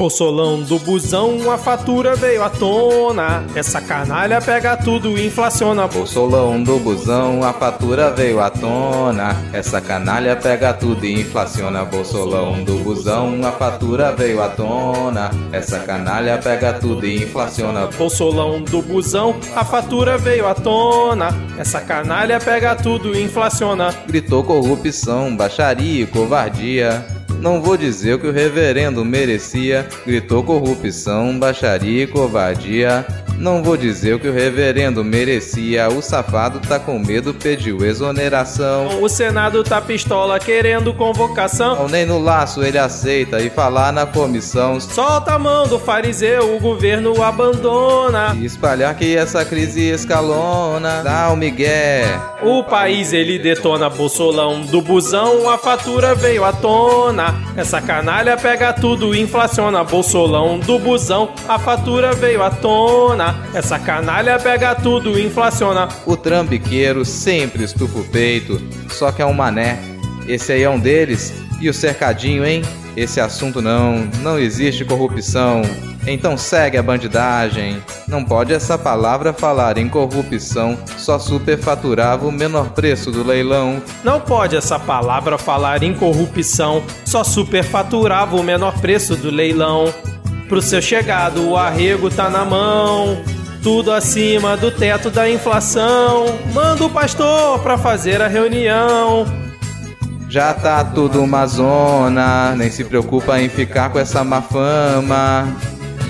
Bolsolão do busão, a fatura veio à tona. Essa canalha pega tudo e inflaciona. Bolsolão do busão, a fatura veio à tona. Essa canalha pega tudo e inflaciona. Bolsolão do busão, a fatura veio à tona. Essa canalha pega tudo e inflaciona. Bolsolão do busão, a fatura veio à tona. Essa canalha pega tudo e inflaciona. Gritou corrupção, baixaria e covardia. Não vou dizer o que o reverendo merecia, gritou corrupção, baixaria e covardia. Não vou dizer o que o reverendo merecia. O safado tá com medo, pediu exoneração. O Senado tá pistola querendo convocação. Nem no laço ele aceita e falar na comissão. Solta a mão do fariseu, o governo abandona. E espalhar que essa crise escalona. Dá o migué. O país ele detona bolsolão do busão, a fatura veio à tona. Essa canalha pega tudo, inflaciona bolsolão do busão, a fatura veio à tona. Essa canalha pega tudo, inflaciona. O trambiqueiro sempre estufa o peito, só que é um mané. Esse aí é um deles. E o cercadinho, hein? Esse assunto não, não existe corrupção. Então segue a bandidagem. Não pode essa palavra falar em corrupção, só superfaturava o menor preço do leilão. Não pode essa palavra falar em corrupção, só superfaturava o menor preço do leilão. Pro seu chegado, o arrego tá na mão. Tudo acima do teto da inflação. Manda o pastor pra fazer a reunião. Já tá tudo uma zona, nem se preocupa em ficar com essa má fama.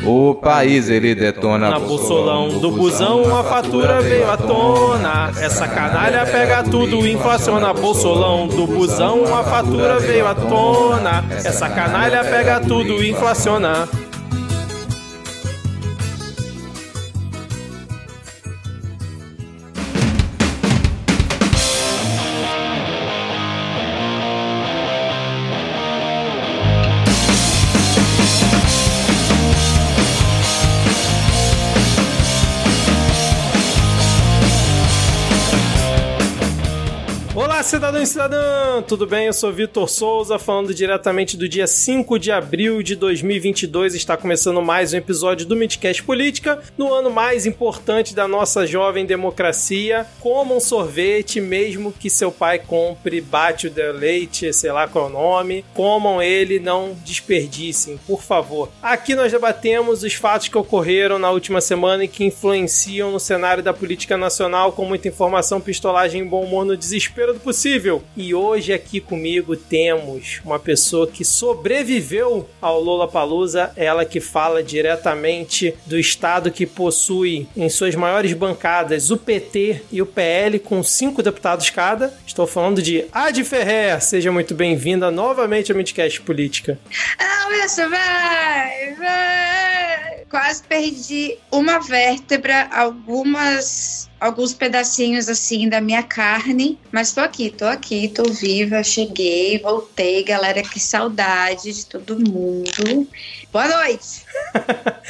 O país ele detona Na bolsolão do busão a fatura veio à tona Essa canalha pega tudo e inflaciona Bolsolão do busão a fatura veio à tona Essa canalha pega tudo e inflaciona Olá, cidadão Tudo bem? Eu sou Vitor Souza, falando diretamente do dia 5 de abril de 2022. Está começando mais um episódio do Midcast Política, no ano mais importante da nossa jovem democracia. Coma um sorvete, mesmo que seu pai compre, bate o leite, sei lá qual é o nome. Comam ele, não desperdicem, por favor. Aqui nós debatemos os fatos que ocorreram na última semana e que influenciam no cenário da política nacional, com muita informação, pistolagem e bom humor no desespero do possível. E hoje aqui comigo temos uma pessoa que sobreviveu ao Lollapalooza, ela que fala diretamente do estado que possui em suas maiores bancadas o PT e o PL com cinco deputados cada. Estou falando de Ad Ferrer. Seja muito bem-vinda novamente ao Midcast Política. Ah, isso vai, vai. Quase perdi uma vértebra, algumas alguns pedacinhos assim da minha carne, mas tô aqui, tô aqui, tô viva, cheguei, voltei, galera, que saudade de todo mundo. Boa noite.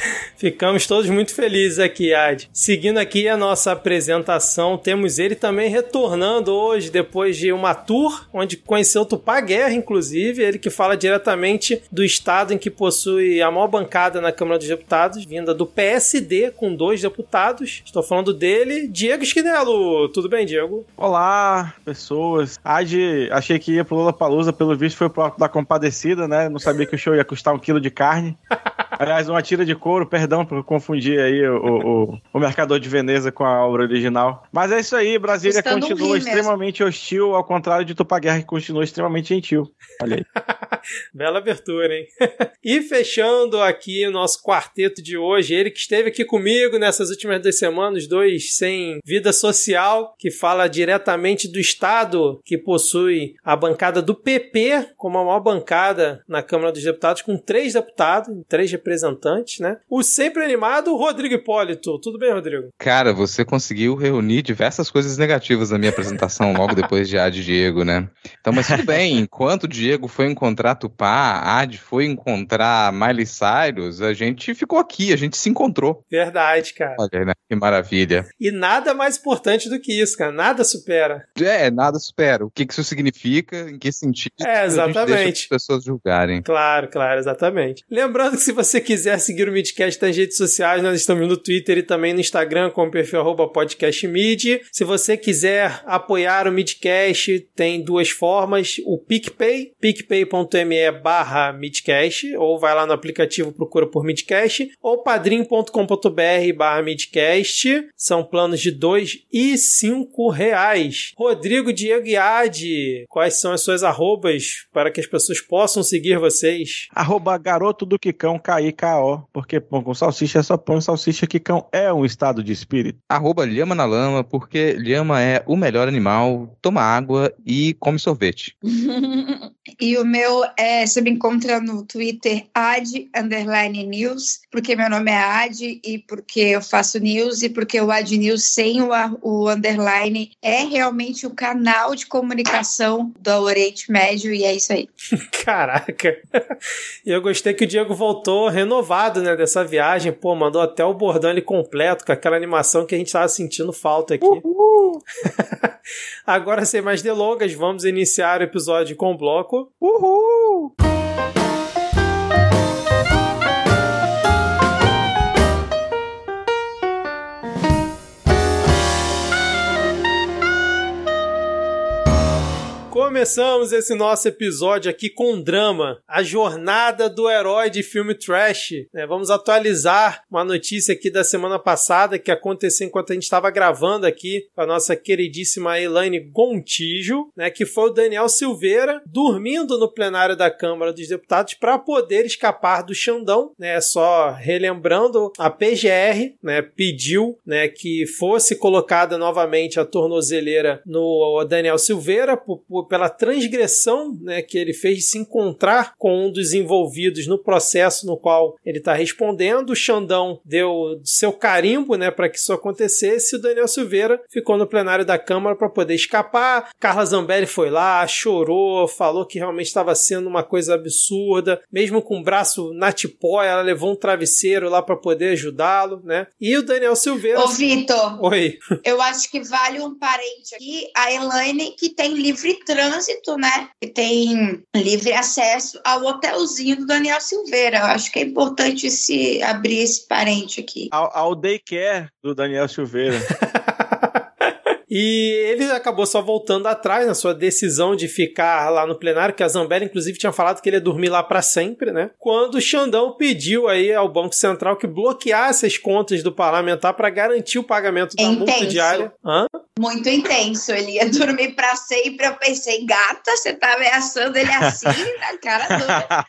Ficamos todos muito felizes aqui, Ad. Seguindo aqui a nossa apresentação, temos ele também retornando hoje, depois de uma tour, onde conheceu Tupá Guerra, inclusive, ele que fala diretamente do estado em que possui a maior bancada na Câmara dos Deputados, vinda do PSD, com dois deputados. Estou falando dele, Diego Esquinelo. Tudo bem, Diego? Olá, pessoas. Ad, achei que ia pro Lula Palusa, pelo visto foi pro Alto da Compadecida, né? Não sabia que o show ia custar um quilo de carne. Aliás, uma tira de couro, perdão por confundir aí o, o, o Mercador de Veneza com a obra original. Mas é isso aí, Brasília Custando um continua mesmo. extremamente hostil, ao contrário de Tupaguerra, que continua extremamente gentil. Olha aí. Bela abertura, hein? e fechando aqui o nosso quarteto de hoje, ele que esteve aqui comigo nessas últimas duas semanas, dois sem vida social, que fala diretamente do Estado que possui a bancada do PP como a maior bancada na Câmara dos Deputados, com três deputados, três representantes, né? O sempre animado Rodrigo Hipólito. Tudo bem, Rodrigo? Cara, você conseguiu reunir diversas coisas negativas na minha apresentação logo depois de A de Diego, né? Então, mas tudo bem, enquanto o Diego foi encontrar Maratupá, Ad foi encontrar Miley Cyrus, a gente ficou aqui, a gente se encontrou. Verdade, cara. Olha, né? Que maravilha. E nada mais importante do que isso, cara. Nada supera. É, nada supera. O que isso significa, em que sentido. É, exatamente. as pessoas julgarem. Claro, claro, exatamente. Lembrando que se você quiser seguir o Midcast nas redes sociais, nós estamos no Twitter e também no Instagram com o perfil podcastmid. Se você quiser apoiar o Midcast, tem duas formas. O PicPay, picpay.me barra Midcast, ou vai lá no aplicativo, procura por Midcast, ou padrim.com.br barra Midcast. São planos de dois e cinco reais. Rodrigo Diego Iade, quais são as suas arrobas para que as pessoas possam seguir vocês? Arroba garoto do Quicão, K-I-K-O, porque pão com salsicha é só pão e salsicha Quicão é um estado de espírito. Arroba Lhama na Lama, porque Lhama é o melhor animal, toma água e come sorvete. e o meu é, você me encontra no Twitter ad underline news, porque meu nome é Ad e porque eu faço news e porque o Ad News sem o, o underline é realmente o canal de comunicação do Oriente Médio e é isso aí. Caraca! E eu gostei que o Diego voltou renovado, né, dessa viagem. Pô, mandou até o bordão ali completo, com aquela animação que a gente tava sentindo falta aqui. Uhul. Agora, sem mais delongas, vamos iniciar o episódio com o bloco. Uhul! Começamos esse nosso episódio aqui com um drama, a jornada do herói de filme trash. É, vamos atualizar uma notícia aqui da semana passada que aconteceu enquanto a gente estava gravando aqui com a nossa queridíssima Elaine Gontijo, né, que foi o Daniel Silveira dormindo no plenário da Câmara dos Deputados para poder escapar do Xandão, né? Só relembrando, a PGR, né, pediu, né, que fosse colocada novamente a tornozeleira no Daniel Silveira por, por, pela transgressão né, que ele fez de se encontrar com um dos envolvidos no processo no qual ele está respondendo. O Xandão deu seu carimbo né, para que isso acontecesse. E o Daniel Silveira ficou no plenário da Câmara para poder escapar. Carla Zambelli foi lá, chorou, falou que realmente estava sendo uma coisa absurda. Mesmo com o braço na tipóia, ela levou um travesseiro lá para poder ajudá-lo. Né? E o Daniel Silveira. Ô, Vitor. Oi. Eu acho que vale um parente aqui, a Elaine, que tem livre trânsito né? Que tem livre acesso ao hotelzinho do Daniel Silveira. Eu acho que é importante se abrir esse parente aqui. Ao, ao daycare do Daniel Silveira. E ele acabou só voltando atrás na sua decisão de ficar lá no plenário, que a Zambelli, inclusive, tinha falado que ele ia dormir lá para sempre, né? Quando o Xandão pediu aí ao Banco Central que bloqueasse as contas do parlamentar para garantir o pagamento da Intenso. multa diária. Hã? Muito intenso. Ele ia dormir para sempre. Eu pensei, gata, você tá ameaçando ele assim na cara dura.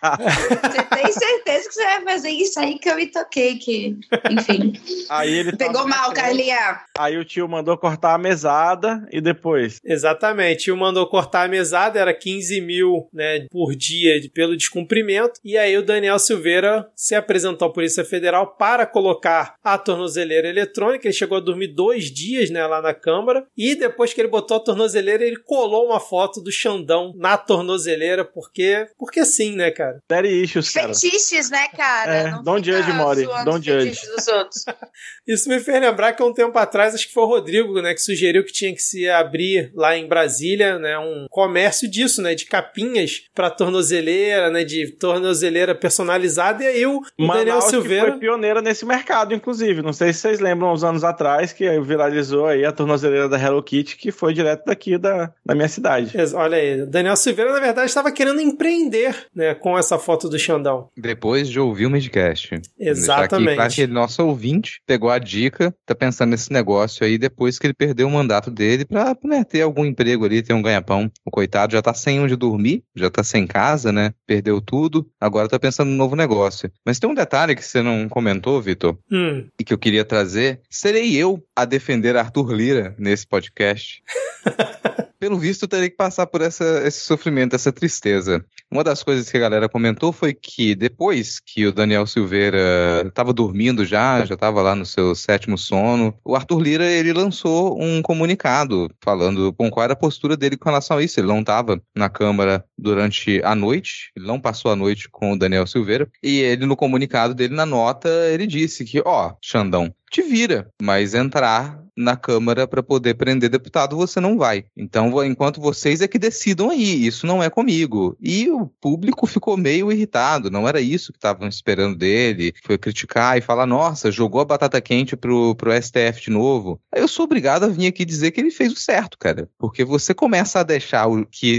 você tem certeza que você vai fazer isso aí que eu me toquei, que, enfim. Aí ele Pegou mal, Carlinha. Aí o tio mandou cortar a mesa mesada e depois. Exatamente. O mandou cortar a mesada, era 15 mil né, por dia pelo descumprimento. E aí o Daniel Silveira se apresentou à Polícia Federal para colocar a tornozeleira eletrônica. Ele chegou a dormir dois dias né, lá na Câmara. E depois que ele botou a tornozeleira, ele colou uma foto do Xandão na tornozeleira, porque. Porque sim, né, cara? Daddy issues, cara. Fetiches, né, cara? É, Não don't judge, Mori. Don't judge. fetiches dos outros. Isso me fez lembrar que há um tempo atrás, acho que foi o Rodrigo, né, que sugeriu que tinha que se abrir lá em Brasília, né, um comércio disso, né, de capinhas para tornozeleira, né, de tornozeleira personalizada. E aí o, o Manaus Daniel que Silveira foi pioneira nesse mercado, inclusive. Não sei se vocês lembram, uns anos atrás, que viralizou aí a tornozeleira da Hello Kitty, que foi direto daqui da, da minha cidade. Olha aí, Daniel Silveira, na verdade, estava querendo empreender né, com essa foto do Xandão. Depois de ouvir o Midcast. Exatamente. Aqui, claro que nosso ouvinte pegou a dica, tá pensando nesse negócio aí depois que ele perdeu o mandato dele pra né, ter algum emprego ali, ter um ganha-pão. O coitado já tá sem onde dormir, já tá sem casa, né? Perdeu tudo, agora tá pensando no novo negócio. Mas tem um detalhe que você não comentou, Vitor, Hum, e que eu queria trazer. Serei eu a defender Arthur Lira nesse podcast. pelo visto, teria que passar por essa, esse sofrimento, essa tristeza. Uma das coisas que a galera comentou foi que depois que o Daniel Silveira estava dormindo já, já estava lá no seu sétimo sono, o Arthur Lira ele lançou um comunicado falando com qual era a postura dele com relação a isso. Ele não estava na Câmara durante a noite, ele não passou a noite com o Daniel Silveira, e ele no comunicado dele, na nota, ele disse que, ó, Xandão, te vira, mas entrar na Câmara para poder prender deputado você não vai. Então, enquanto vocês é que decidam aí, isso não é comigo. E o público ficou meio irritado, não era isso que estavam esperando dele. Foi criticar e falar: nossa, jogou a batata quente pro, pro STF de novo. Aí eu sou obrigado a vir aqui dizer que ele fez o certo, cara. Porque você começa a deixar o, que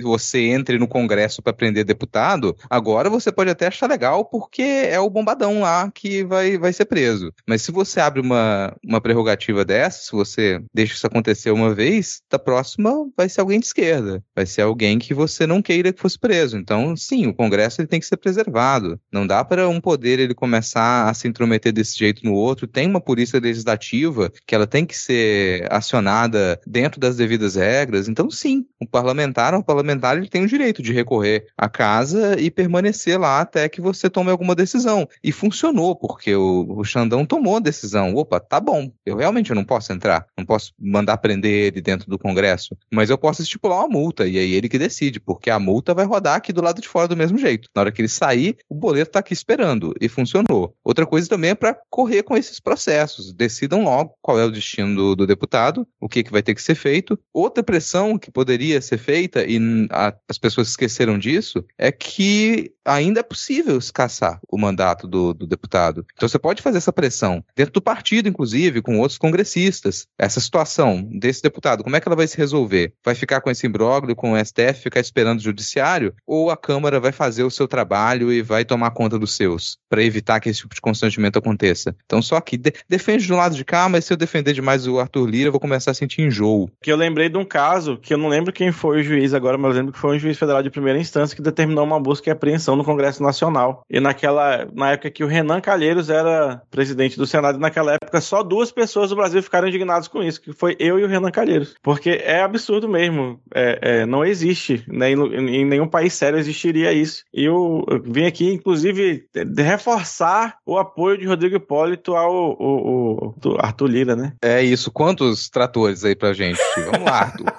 você entre no Congresso para prender deputado, agora você pode até achar legal porque é o bombadão lá que vai, vai ser preso. Mas se você abre uma, uma prerrogativa dessa, se você deixa isso acontecer uma vez, da próxima vai ser alguém de esquerda. Vai ser alguém que você não queira que fosse preso. Então, sim, o Congresso ele tem que ser preservado. Não dá para um poder ele começar a se intrometer desse jeito no outro. Tem uma polícia legislativa que ela tem que ser acionada dentro das devidas regras. Então, sim, o parlamentar, o parlamentar ele tem o direito de recorrer à casa e permanecer lá até que você tome alguma decisão. E funcionou, porque o, o Xandão tomou a decisão. Opa, tá bom, eu realmente não posso entrar, não posso mandar prender ele dentro do Congresso, mas eu posso estipular uma multa, e aí ele que decide, porque a multa vai rodar aqui do lado de fora do mesmo jeito. Na hora que ele sair, o boleto está aqui esperando, e funcionou. Outra coisa também é para correr com esses processos, decidam logo qual é o destino do, do deputado, o que, que vai ter que ser feito. Outra pressão que poderia ser feita, e a, as pessoas esqueceram disso, é que ainda é possível escassar o mandato do, do deputado. Então você pode fazer essa pressão dentro do partido, inclusive, com outros congressistas. Essa situação desse deputado, como é que ela vai se resolver? Vai ficar com esse imbróglio com o STF, ficar esperando o judiciário? Ou a Câmara vai fazer o seu trabalho e vai tomar conta dos seus, para evitar que esse tipo de constrangimento aconteça? Então, só que de defende do lado de cá, mas se eu defender demais o Arthur Lira, eu vou começar a sentir enjoo. Que eu lembrei de um caso, que eu não lembro quem foi o juiz agora, mas eu lembro que foi um juiz federal de primeira instância que determinou uma busca e apreensão no Congresso Nacional. E naquela, na época que o Renan Calheiros era presidente do Senado, naquela época só duas pessoas do Brasil ficaram indignados com isso, que foi eu e o Renan Calheiros. Porque é absurdo mesmo. É, é, não existe. Né? Em, em, nenhum país sério existiria isso. E eu, eu vim aqui, inclusive, reforçar o apoio de Rodrigo Hipólito ao, ao, ao, ao Arthur Lira, né? É isso. Quantos tratores aí pra gente? Vamos lá, Arthur.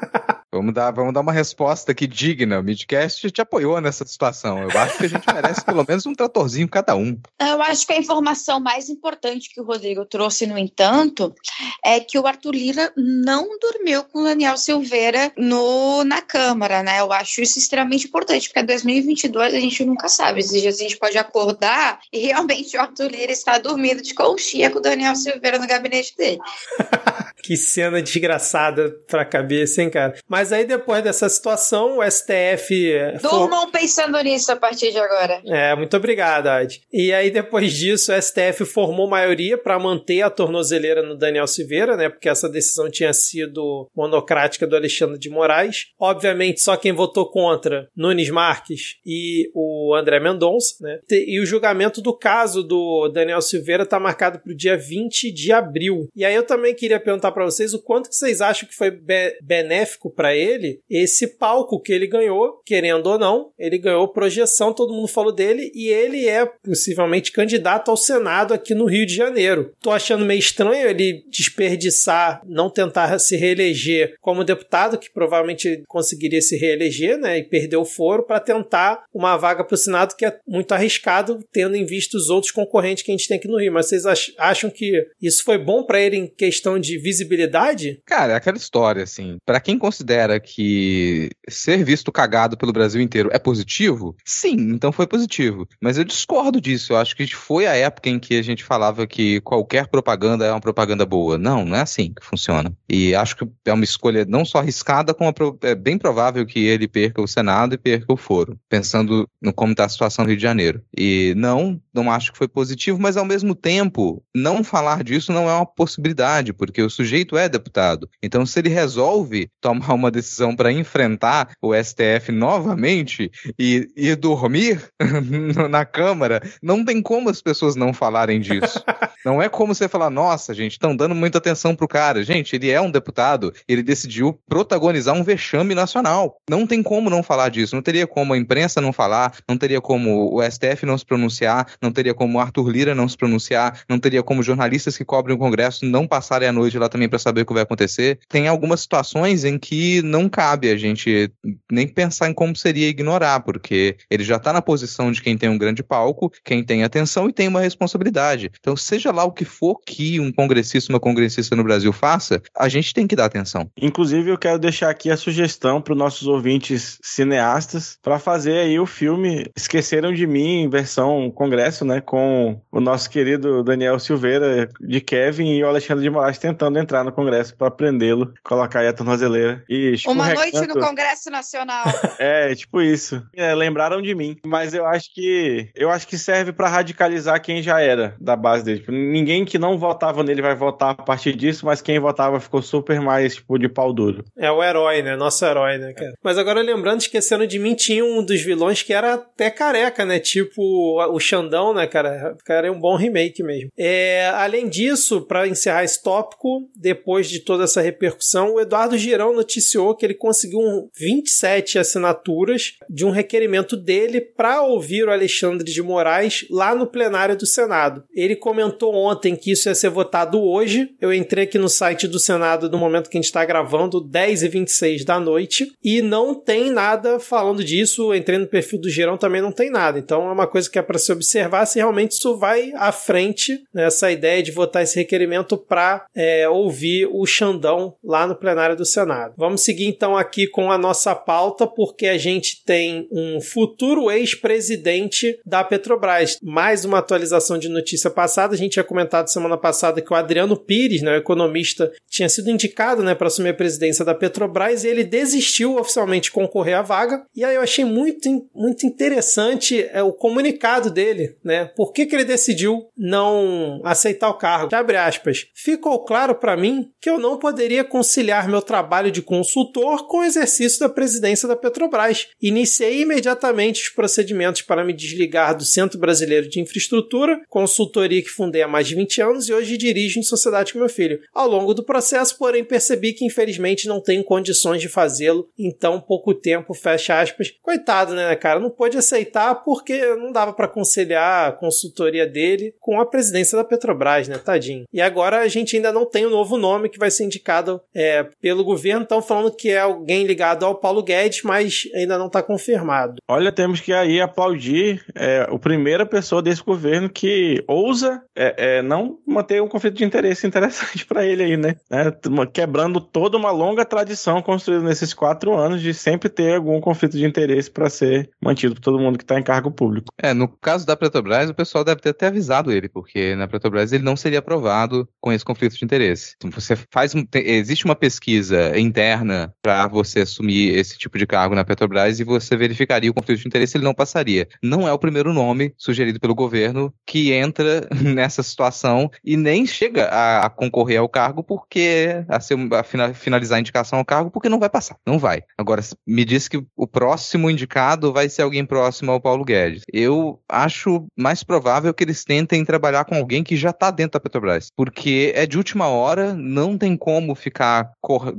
Vamos dar, vamos dar uma resposta aqui digna. O Midcast te apoiou nessa situação. Eu acho que a gente merece pelo menos um tratorzinho cada um. Eu acho que a informação mais importante que o Rodrigo trouxe, no entanto, é que o Arthur Lira não dormiu com o Daniel Silveira no, na Câmara, né? Eu acho isso extremamente importante, porque em 2022 a gente nunca sabe. Esses dias a gente pode acordar e realmente o Arthur Lira está dormindo de conchinha com o Daniel Silveira no gabinete dele. que cena desgraçada pra cabeça, hein, cara? Mas mas aí depois dessa situação, o STF. Durmam for... pensando nisso a partir de agora. É, muito obrigado, Ad. E aí depois disso, o STF formou maioria para manter a tornozeleira no Daniel Silveira, né? Porque essa decisão tinha sido monocrática do Alexandre de Moraes. Obviamente, só quem votou contra, Nunes Marques e o André Mendonça, né? E o julgamento do caso do Daniel Silveira está marcado para o dia 20 de abril. E aí eu também queria perguntar para vocês o quanto que vocês acham que foi be benéfico para ele esse palco que ele ganhou, querendo ou não, ele ganhou projeção, todo mundo falou dele, e ele é possivelmente candidato ao Senado aqui no Rio de Janeiro. Tô achando meio estranho ele desperdiçar, não tentar se reeleger como deputado, que provavelmente conseguiria se reeleger, né, e perder o foro para tentar uma vaga para o Senado, que é muito arriscado, tendo em vista os outros concorrentes que a gente tem aqui no Rio. Mas vocês acham que isso foi bom para ele em questão de visibilidade? Cara, é aquela história, assim, para quem considera considera que ser visto cagado pelo Brasil inteiro é positivo? Sim, então foi positivo. Mas eu discordo disso. Eu acho que foi a época em que a gente falava que qualquer propaganda é uma propaganda boa. Não, não é assim que funciona. E acho que é uma escolha não só arriscada, como é bem provável que ele perca o Senado e perca o foro, pensando no como está a situação no Rio de Janeiro. E não, não acho que foi positivo, mas ao mesmo tempo, não falar disso não é uma possibilidade, porque o sujeito é deputado. Então, se ele resolve tomar uma decisão para enfrentar o STF novamente e, e dormir na Câmara, não tem como as pessoas não falarem disso. não é como você falar, nossa, gente, estão dando muita atenção pro cara. Gente, ele é um deputado, ele decidiu protagonizar um vexame nacional. Não tem como não falar disso, não teria como a imprensa não falar, não teria como o STF não se pronunciar, não teria como Arthur Lira não se pronunciar, não teria como jornalistas que cobrem o Congresso não passarem a noite lá também para saber o que vai acontecer. Tem algumas situações em que não cabe a gente nem pensar em como seria ignorar, porque ele já está na posição de quem tem um grande palco, quem tem atenção e tem uma responsabilidade. Então, seja lá o que for que um congressista, uma congressista no Brasil faça, a gente tem que dar atenção. Inclusive, eu quero deixar aqui a sugestão para os nossos ouvintes cineastas para fazer aí o filme Esqueceram de Mim, versão congresso, né? Com o nosso querido Daniel Silveira de Kevin e o Alexandre de Moraes tentando entrar no congresso para prendê-lo, colocar aí a tornozeleira e Uma noite no Congresso Nacional. é, tipo isso. É, lembraram de mim. Mas eu acho que eu acho que serve para radicalizar quem já era da base dele. Tipo, ninguém que não votava nele vai votar a partir disso, mas quem votava ficou super mais, tipo, de pau duro. É o herói, né? Nosso herói, né, cara? Mas agora lembrando, esquecendo de mim, tinha um dos vilões que era até careca, né? Tipo o Xandão, né, cara? Cara é um bom remake mesmo. É, além disso, para encerrar esse tópico, depois de toda essa repercussão, o Eduardo Girão noticiou que ele conseguiu um 27 assinaturas de um requerimento dele para ouvir o Alexandre de Moraes lá no plenário do Senado. Ele comentou ontem que isso ia ser votado hoje. Eu entrei aqui no site do Senado no momento que a gente está gravando, 10 e 26 da noite, e não tem nada falando disso. Entrei no perfil do Girão também não tem nada. Então é uma coisa que é para se observar se realmente isso vai à frente, né, ideia de votar esse requerimento para é, ouvir o Xandão lá no plenário do Senado. Vamos seguir então aqui com a nossa pauta, porque a gente tem um futuro ex-presidente da Petrobras. Mais uma atualização de notícia passada. A gente tinha comentado semana passada que o Adriano Pires, né, o economista, tinha sido indicado né, para assumir a presidência da Petrobras e ele desistiu oficialmente de concorrer à vaga. E aí eu achei muito, muito interessante é, o comunicado dele, né? Por que, que ele decidiu não aceitar o cargo? Abre aspas. Ficou claro para mim que eu não poderia conciliar meu trabalho de consultor com o exercício da presidência da Petrobras. Iniciei imediatamente os procedimentos para me desligar do Centro Brasileiro de Infraestrutura, consultoria que fundei há mais de 20 anos e hoje dirijo em sociedade com meu filho. Ao longo do processo, porém, percebi que infelizmente não tenho condições de fazê-lo em tão pouco tempo, fecha aspas. Coitado, né, cara? Não pôde aceitar porque não dava para conciliar a consultoria dele com a presidência da Petrobras, né? Tadinho. E agora a gente ainda não tem o um novo nome que vai ser indicado é, pelo governo. Estão falando que é alguém ligado ao Paulo Guedes, mas ainda não está confirmado. Olha, temos que aí aplaudir é, o primeira pessoa desse governo que ousa é, é não manter um conflito de interesse interessante para ele aí, né? É, quebrando toda uma longa tradição construída nesses quatro anos de sempre ter algum conflito de interesse para ser mantido por todo mundo que está em cargo público. É, no caso da Petrobras, o pessoal deve ter até avisado ele, porque na Petrobras ele não seria aprovado com esse conflito de interesse. Então você faz, existe uma pesquisa interna para você assumir esse tipo de cargo na Petrobras e você verificaria o conflito de interesse, ele não passaria. Não é o primeiro nome sugerido pelo governo que entra nessa situação e nem chega a, a concorrer ao cargo porque a, ser, a finalizar a indicação ao cargo porque não vai passar, não vai. Agora me diz que o próximo indicado vai ser alguém próximo ao Paulo Guedes. Eu acho mais provável que eles tentem trabalhar com alguém que já está dentro da Petrobras, porque é de última hora, não tem como ficar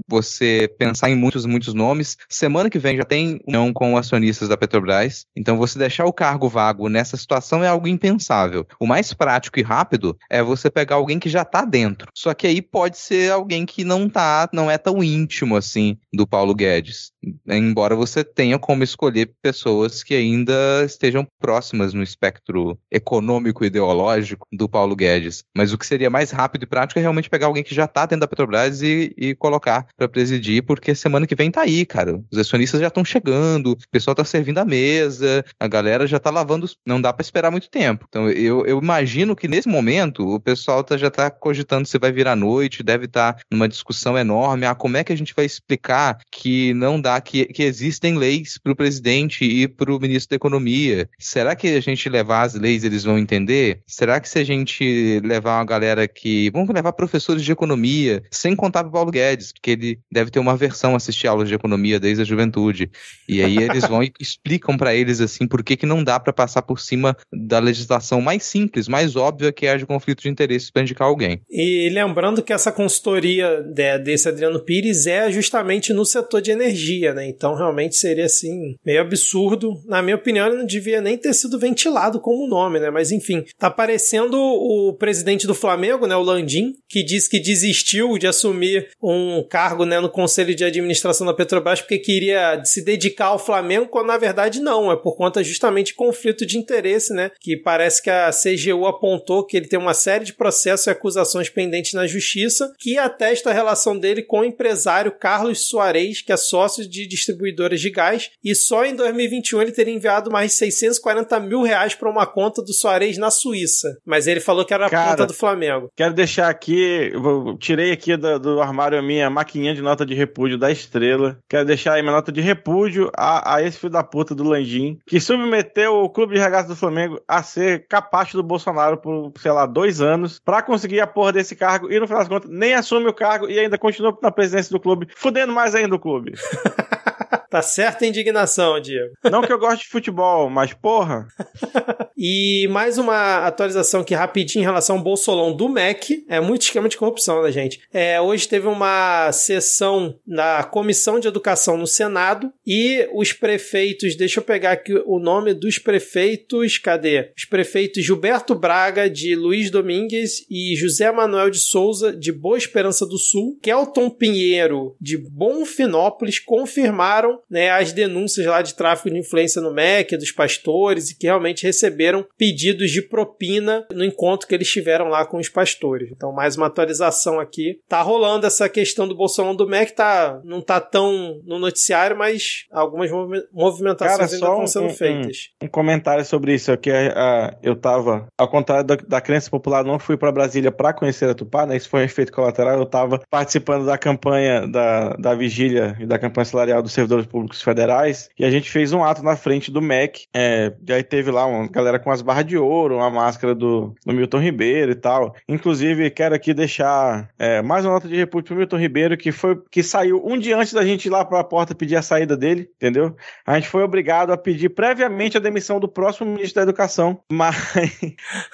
você pensar em muitos muitos nomes. Semana que vem já tem não com acionistas da Petrobras, então você deixar o cargo vago nessa situação é algo impensável. O mais prático e rápido é você pegar alguém que já está dentro. Só que aí pode ser alguém que não tá, não é tão íntimo assim do Paulo Guedes. Embora você tenha como escolher pessoas que ainda estejam próximas no espectro econômico e ideológico do Paulo Guedes. Mas o que seria mais rápido e prático é realmente pegar alguém que já está dentro da Petrobras e, e colocar para presidir, porque semana que vem tá aí, cara. Os acionistas já estão chegando, o pessoal tá servindo a mesa, a galera já tá lavando, não dá para esperar muito tempo. Então eu, eu imagino que nesse momento o pessoal tá, já tá cogitando se vai virar noite, deve estar tá numa discussão enorme, ah, como é que a gente vai explicar que não dá que, que existem leis para o presidente e para o ministro da Economia. Será que a gente levar as leis eles vão entender? Será que se a gente levar uma galera que. Vamos levar professores de economia, sem contar para Paulo Guedes, porque ele deve ter uma versão assistir aulas de economia desde a juventude. E aí eles vão e explicam para eles assim por que, que não dá para passar por cima da legislação mais simples, mais óbvia que é de conflito de interesses para indicar alguém. E lembrando que essa consultoria desse Adriano Pires é justamente no setor de energia, né? Então realmente seria assim meio absurdo. Na minha opinião, ele não devia nem ter sido ventilado como nome, né? Mas enfim, tá parecendo o presidente do Flamengo, né, o Landim, que disse que desistiu de assumir um cargo, né, no conselho de administração da Petrobras porque queria se dedicar ao Flamengo, quando na verdade não, é por conta justamente de conflito de interesse, né? Que parece que a CGU apontou que ele tem uma série de processos e acusações pendentes na justiça que atesta a relação dele com o empresário Carlos Soares, que é sócio de distribuidoras de gás, e só em 2021 ele teria enviado mais de 640 mil reais para uma conta do Soares na Suíça. Mas ele falou que era a Cara, conta do Flamengo. Quero deixar aqui, tirei aqui do, do armário a minha maquininha de nota de repúdio da Estrela. Quero deixar aí minha nota de repúdio a, a esse filho da puta do Landim, que submeteu o clube de regatas do Flamengo a ser capacho do Bolsonaro por, sei lá, dois anos, para conseguir a porra desse cargo e no final das contas nem assume o cargo e ainda continua na presidência do clube, fudendo mais ainda o clube. tá certa a indignação, Diego. Não que eu goste de futebol, mas porra. e mais uma atualização aqui rapidinho em relação ao Bolsolão do MEC. É muito esquema de corrupção, né, gente? É, hoje teve uma sessão da Comissão de Educação no Senado e os prefeitos, deixa eu pegar aqui o nome dos prefeitos, cadê? Os prefeitos Gilberto Braga, de Luiz Domingues, e José Manuel de Souza, de Boa Esperança do Sul, Kelton Pinheiro, de Bonfinópolis, confirmaram né, as denúncias lá de tráfico de influência no MEC, dos pastores, e que realmente receberam pedidos de propina no encontro que eles tiveram lá com os pastores. Então, mais uma atualização aqui. Tá rolando essa questão do Bolsonaro do MEC, tá, não tá tão no noticiário, mas algumas movimentações Cara, ainda estão sendo um, feitas. Um, um, comentário sobre isso, é que uh, eu tava, ao contrário da, da crença popular, não fui para Brasília para conhecer a Tupá, né? Isso foi um efeito colateral. Eu tava participando da campanha da, da vigília e da campanha salarial dos servidores públicos federais e a gente fez um ato na frente do MEC. É, e aí teve lá uma galera com as barras de ouro, uma máscara do, do Milton Ribeiro e tal. Inclusive, quero aqui deixar é, mais uma nota de repúdio pro Milton Ribeiro, que foi que saiu um dia antes da gente ir lá para a porta pedir a saída dele, entendeu? A gente foi obrigado a pedir previamente a demissão do próximo ministro da Educação, mas,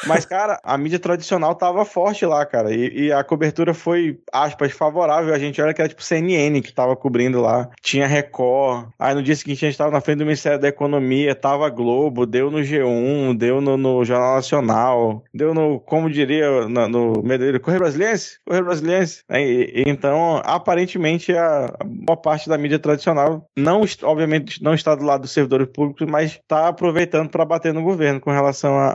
mas cara, a mídia tradicional tava forte lá, cara, e, e a cobertura foi, aspas, favorável. A gente olha que era tipo CNN que tava cobrindo lá, tinha Record. Aí no dia seguinte a gente tava na frente do Ministério da Economia, tava Globo, deu no G1, deu no, no Jornal Nacional, deu no, como diria, no, no Correio Brasiliense? Correio Brasiliense. E, então, aparentemente, a, a boa parte da mídia tradicional não, obviamente, não está do lado dos servidores públicos, mas está aproveitando para bater no governo com relação a,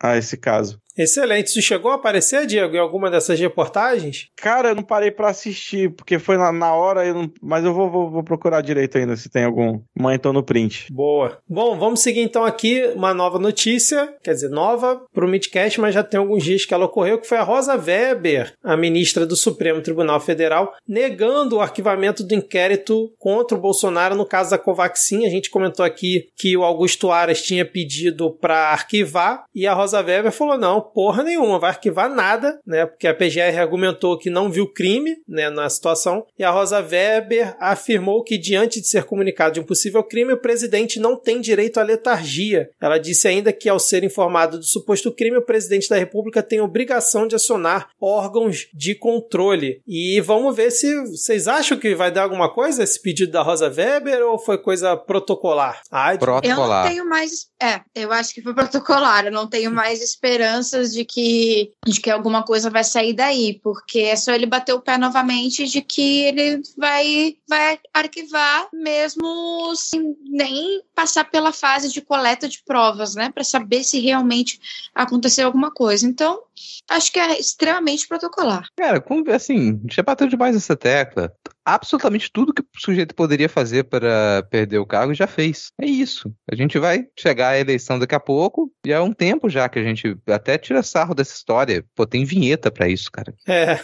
a, a esse caso. Excelente. Isso chegou a aparecer, Diego, em alguma dessas reportagens? Cara, eu não parei para assistir, porque foi na, na hora, eu não... mas eu vou, vou, vou, procurar direito ainda se tem algum. Mãe, então no print. Boa. Bom, vamos seguir então aqui uma nova notícia, quer dizer, nova para o Midcast, mas já tem alguns dias que ela ocorreu, que foi a Rosa Weber, a ministra do Supremo Tribunal Federal, negando o arquivamento do inquérito contra o Bolsonaro no caso da Covaxin. A gente comentou aqui que o Augusto Aras tinha pedido para arquivar e a Rosa Weber falou: não, porra nenhuma, vai arquivar nada, né? Porque a PGR argumentou que não viu crime, né, na situação, e a Rosa Weber afirmou que diante de ser comunicado de um possível crime, o presidente não tem direito à letargia. Ela disse ainda que ao ser informado do suposto crime, o presidente da República tem obrigação de acionar órgãos de controle. E vamos ver se vocês acham que vai dar alguma coisa esse pedido da Rosa Weber ou foi coisa protocolar? Ai, protocolar. Eu não tenho mais, é, eu acho que foi protocolar, eu não tenho mais esperança esperanças de que, de que alguma coisa vai sair daí, porque é só ele bater o pé novamente de que ele vai, vai arquivar mesmo sem nem passar pela fase de coleta de provas, né, para saber se realmente aconteceu alguma coisa. Então, Acho que é extremamente protocolar. Cara, como, assim, já bateu demais essa tecla. Absolutamente tudo que o sujeito poderia fazer para perder o cargo já fez. É isso. A gente vai chegar à eleição daqui a pouco e há um tempo já que a gente até tira sarro dessa história. Pô, tem vinheta para isso, cara. É.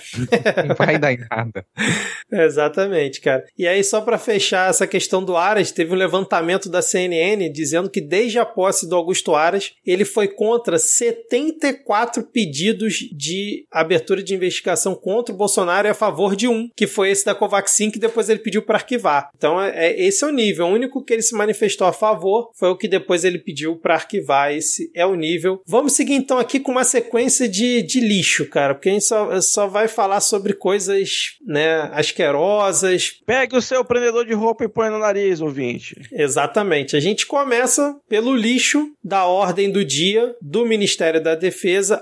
Não vai dar em nada. Exatamente, cara. E aí, só para fechar essa questão do Aras, teve um levantamento da CNN dizendo que desde a posse do Augusto Aras, ele foi contra 74 pedidos de abertura de investigação contra o Bolsonaro e a favor de um, que foi esse da Covaxin, que depois ele pediu para arquivar. Então, é, é, esse é o nível. O único que ele se manifestou a favor foi o que depois ele pediu para arquivar. Esse é o nível. Vamos seguir então aqui com uma sequência de, de lixo, cara, porque a gente só, só vai falar sobre coisas, né, asquerosas. Pegue o seu prendedor de roupa e põe no nariz, ouvinte. Exatamente. A gente começa pelo lixo da ordem do dia do Ministério da Defesa,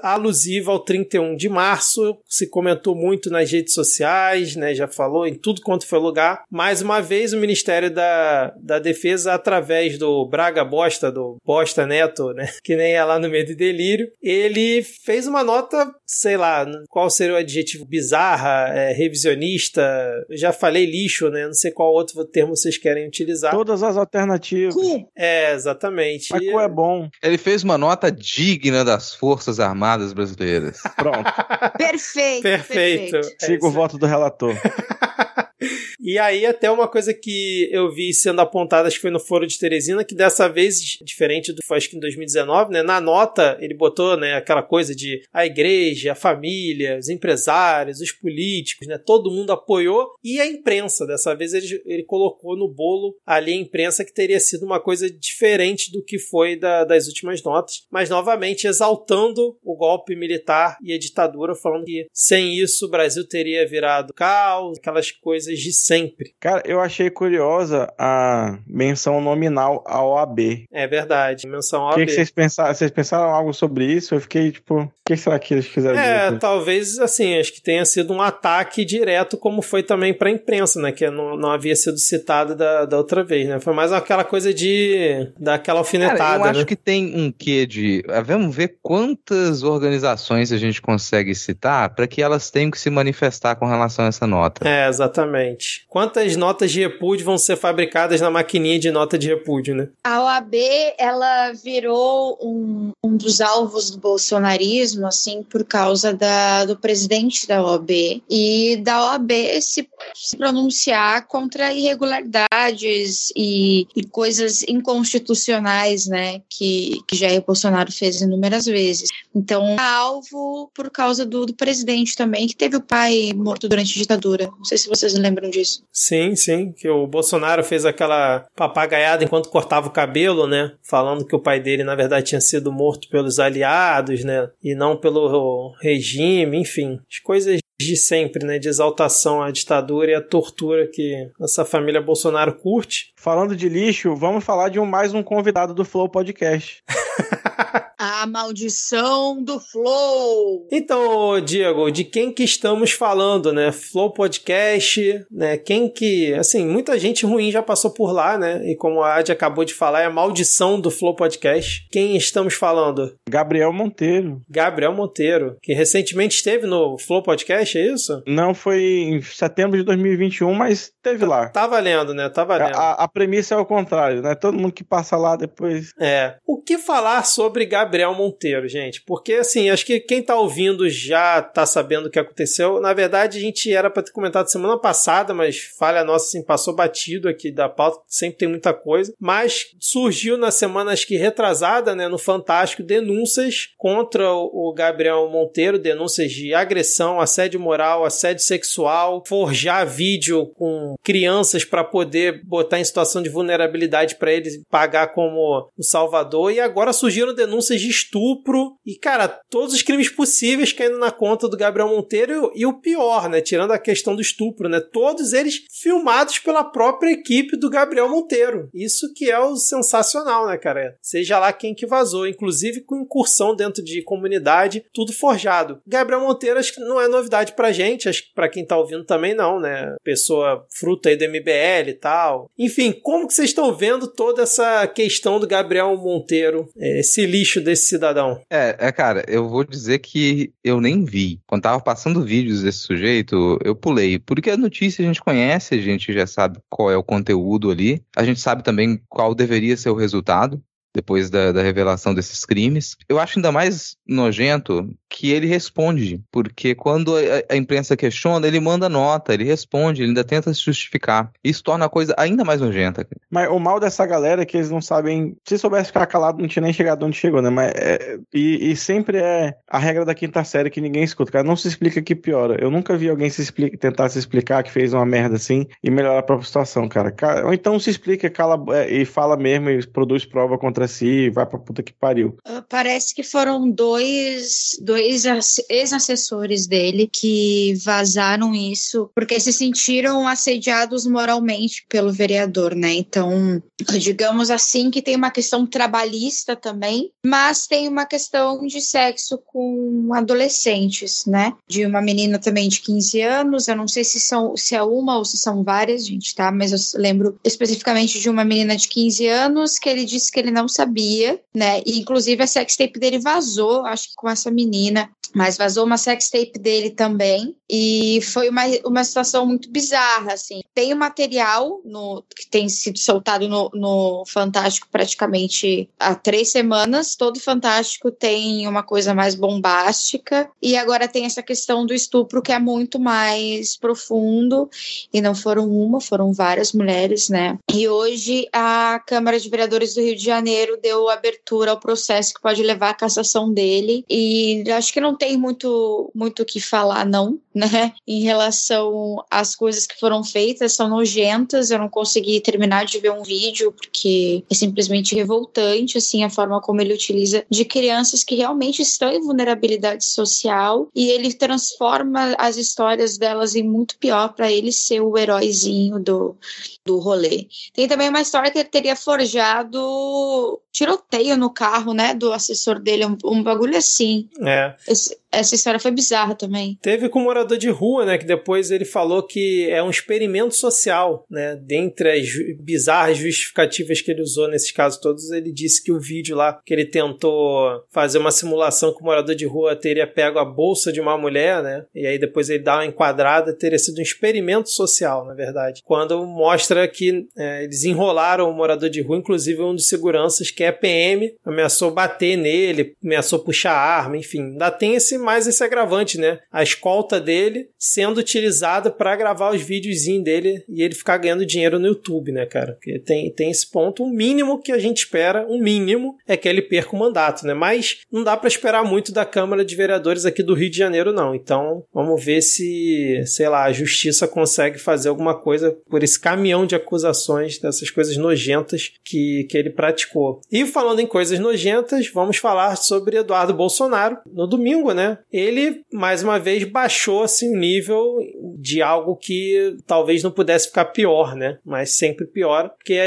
alusiva ao 31 de março. Se comentou muito nas redes sociais, né? Já falou em tudo quanto foi lugar. Mais uma vez, o Ministério da, da Defesa, através do Braga Bosta, do Bosta Neto, né? Que nem é lá no meio do delírio, ele fez uma nota, sei lá, qual seria o adjetivo? Bizarra, é, revisionista. Já falei lixo, né? Não sei qual outro termo vocês querem utilizar. Todas as alternativas. É, exatamente. Mas é bom. Ele fez uma nota digna das Forças Armadas Brasileiras. Pronto. perfeito. Perfeito. perfeito. É Siga o voto do relator. E aí, até uma coisa que eu vi sendo apontada, acho que foi no Foro de Teresina, que dessa vez, diferente do acho que em 2019, né? Na nota, ele botou, né, aquela coisa de a igreja, a família, os empresários, os políticos, né? Todo mundo apoiou. E a imprensa, dessa vez ele, ele colocou no bolo ali a imprensa que teria sido uma coisa diferente do que foi da, das últimas notas, mas novamente exaltando o golpe militar e a ditadura, falando que sem isso o Brasil teria virado caos, aquelas coisas de sempre. Cara, eu achei curiosa a menção nominal à OAB. É verdade, menção O OAB. que, que vocês pensaram? Vocês pensaram algo sobre isso? Eu fiquei tipo, o que será que eles quiseram É, dizer? talvez assim, acho que tenha sido um ataque direto, como foi também para a imprensa, né? Que não, não havia sido citado da, da outra vez, né? Foi mais aquela coisa de dar aquela alfinetada. Cara, eu acho né? que tem um quê de. ah, Vamos ver quantas organizações a gente consegue citar para que elas tenham que se manifestar com relação a essa nota. É, exatamente. Quantas notas de repúdio vão ser fabricadas na maquininha de nota de repúdio, né? A OAB, ela virou um, um dos alvos do bolsonarismo, assim, por causa da, do presidente da OAB e da OAB se, se pronunciar contra irregularidades e, e coisas inconstitucionais, né, que, que Jair Bolsonaro fez inúmeras vezes. Então, é alvo por causa do, do presidente também, que teve o pai morto durante a ditadura. Não sei se vocês lembram disso. Sim, sim, que o Bolsonaro fez aquela papagaiada enquanto cortava o cabelo, né? Falando que o pai dele, na verdade, tinha sido morto pelos aliados, né? E não pelo regime, enfim. As coisas de sempre, né? De exaltação à ditadura e à tortura que essa família Bolsonaro curte. Falando de lixo, vamos falar de um mais um convidado do Flow Podcast. A maldição do Flow! Então, Diego, de quem que estamos falando, né? Flow Podcast, né? Quem que, assim, muita gente ruim já passou por lá, né? E como a Adi acabou de falar, é a maldição do Flow Podcast. Quem estamos falando? Gabriel Monteiro. Gabriel Monteiro, que recentemente esteve no Flow Podcast, é isso? Não foi em setembro de 2021, mas teve lá. Tá valendo, né? Tá valendo. A, a premissa é o contrário, né? Todo mundo que passa lá depois. É. O que falar sobre Gabriel Monteiro, gente? Porque, assim, acho que quem tá ouvindo já tá sabendo o que aconteceu. Na verdade, a gente era pra ter comentado semana passada, mas falha nossa, assim, passou batido aqui da pauta, sempre tem muita coisa. Mas surgiu na semana, acho que retrasada, né, no Fantástico, denúncias contra o Gabriel Monteiro, denúncias de agressão, assédio moral, assédio sexual, forjar vídeo com crianças para poder botar em situação de vulnerabilidade para eles pagar como o salvador. E agora surgiram denúncias de estupro e, cara, todos os crimes possíveis caindo na conta do Gabriel Monteiro e o pior, né, tirando a questão do estupro, né, todos eles filmados pela própria equipe do Gabriel Monteiro. Isso que é o sensacional, né, cara? Seja lá quem que vazou, inclusive com incursão dentro de comunidade, tudo forjado. Gabriel Monteiro acho que não é novidade pra gente, acho que pra quem tá ouvindo também não, né? Pessoa fruta aí do MBL e tal. Enfim, como que vocês estão vendo toda essa questão do Gabriel Monteiro, é, esse lixo desse cidadão? É, é, cara, eu vou dizer que eu nem vi. Quando tava passando vídeos desse sujeito, eu pulei. Porque a notícia a gente conhece, a gente já sabe qual é o conteúdo ali, a gente sabe também qual deveria ser o resultado depois da, da, revelação desses crimes. Eu acho ainda mais nojento que ele responde, porque quando a, a, imprensa questiona, ele manda nota, ele responde, ele ainda tenta se justificar. Isso torna a coisa ainda mais nojenta. Mas o mal dessa galera é que eles não sabem. Se soubesse ficar calado, não tinha nem chegado onde chegou, né? Mas é, e, e, sempre é a regra da quinta série que ninguém escuta. Cara, não se explica que piora. Eu nunca vi alguém se explica, tentar se explicar que fez uma merda assim e melhorar a própria situação, cara. Ou então se explica cala, é, e fala mesmo e produz prova contra si e vai pra puta que pariu. Ah, parece que foram dois, dois ex-assessores dele que vazaram isso porque se sentiram assediados moralmente pelo vereador, né? Então, digamos assim que tem uma questão trabalhista também, mas tem uma questão de sexo com adolescentes, né? De uma menina também de 15 anos, eu não sei se são se é uma ou se são várias, gente, tá? Mas eu lembro especificamente de uma menina de 15 anos que ele disse que ele não sabia, né? E inclusive a sextape dele vazou, acho que com essa menina mas vazou uma sextape dele também e foi uma, uma situação muito bizarra, assim. Tem o material no, que tem sido soltado no, no Fantástico praticamente há três semanas, todo Fantástico tem uma coisa mais bombástica e agora tem essa questão do estupro que é muito mais profundo e não foram uma, foram várias mulheres, né? E hoje a Câmara de Vereadores do Rio de Janeiro deu abertura ao processo que pode levar à cassação dele e acho que não tem muito muito o que falar, não, né? Em relação às coisas que foram feitas, são nojentas. Eu não consegui terminar de ver um vídeo porque é simplesmente revoltante, assim, a forma como ele utiliza de crianças que realmente estão em vulnerabilidade social e ele transforma as histórias delas em muito pior para ele ser o heróizinho do, do rolê. Tem também uma história que ele teria forjado tiroteio no carro, né, do assessor dele, um, um bagulho assim. É. Esse, essa história foi bizarra também. Teve com um morador de rua, né, que depois ele falou que é um experimento social, né, dentre as bizarras justificativas que ele usou nesses casos todos, ele disse que o vídeo lá que ele tentou fazer uma simulação com o morador de rua teria pego a bolsa de uma mulher, né, e aí depois ele dá uma enquadrada, teria sido um experimento social, na verdade. Quando mostra que é, eles enrolaram o morador de rua, inclusive um dos seguranças que é PM, ameaçou bater nele, ameaçou puxar arma, enfim. Ainda tem esse mais esse agravante, né? A escolta dele sendo utilizada para gravar os videozinhos dele e ele ficar ganhando dinheiro no YouTube, né, cara? Porque tem, tem esse ponto. O mínimo que a gente espera, o mínimo, é que ele perca o mandato, né? Mas não dá para esperar muito da Câmara de Vereadores aqui do Rio de Janeiro, não. Então, vamos ver se, sei lá, a justiça consegue fazer alguma coisa por esse caminhão de acusações dessas coisas nojentas que, que ele praticou. E falando em coisas nojentas, vamos falar sobre Eduardo Bolsonaro. No domingo, né? Ele, mais uma vez, baixou assim, o nível de algo que talvez não pudesse ficar pior, né? Mas sempre pior. Porque,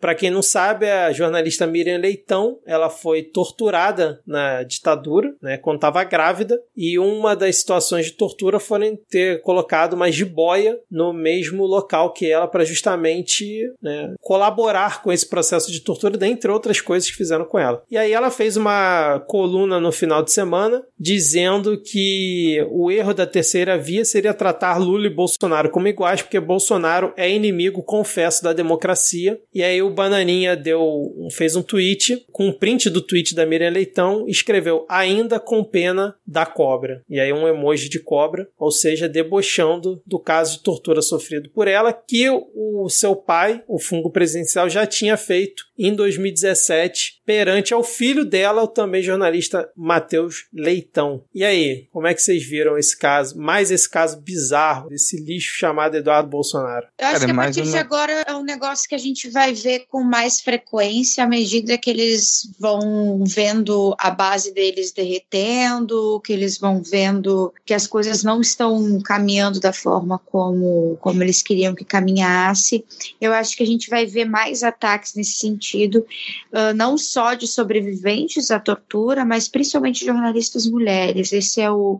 para quem não sabe, a jornalista Miriam Leitão, ela foi torturada na ditadura, né? Quando estava grávida. E uma das situações de tortura foram ter colocado uma jiboia no mesmo local que ela para justamente né, colaborar com esse processo de tortura, dentre outras coisas que fizeram com ela. E aí ela fez uma coluna no final de semana dizendo que o erro da terceira via seria tratar Lula e Bolsonaro como iguais, porque Bolsonaro é inimigo, confesso, da democracia. E aí o Bananinha deu, fez um tweet com um print do tweet da Miriam Leitão escreveu ainda com pena da cobra. E aí um emoji de cobra, ou seja, debochando do caso de tortura sofrido por ela, que o seu pai, o fungo presidencial, já tinha feito em 2017 perante ao filho dela, o também jornalista Matheus Leitão. E aí, como é que vocês viram esse caso? Mais esse caso bizarro desse lixo chamado Eduardo Bolsonaro. Eu acho Cara, que a partir uma... de agora é um negócio que a gente vai ver com mais frequência à medida que eles vão vendo a base deles derretendo, que eles vão vendo que as coisas não estão caminhando da forma como, como eles queriam que caminhasse. Eu acho que a gente vai ver mais ataques nesse sentido sentido. uh, não só de sobreviventes à tortura, mas principalmente jornalistas mulheres. Esse é o,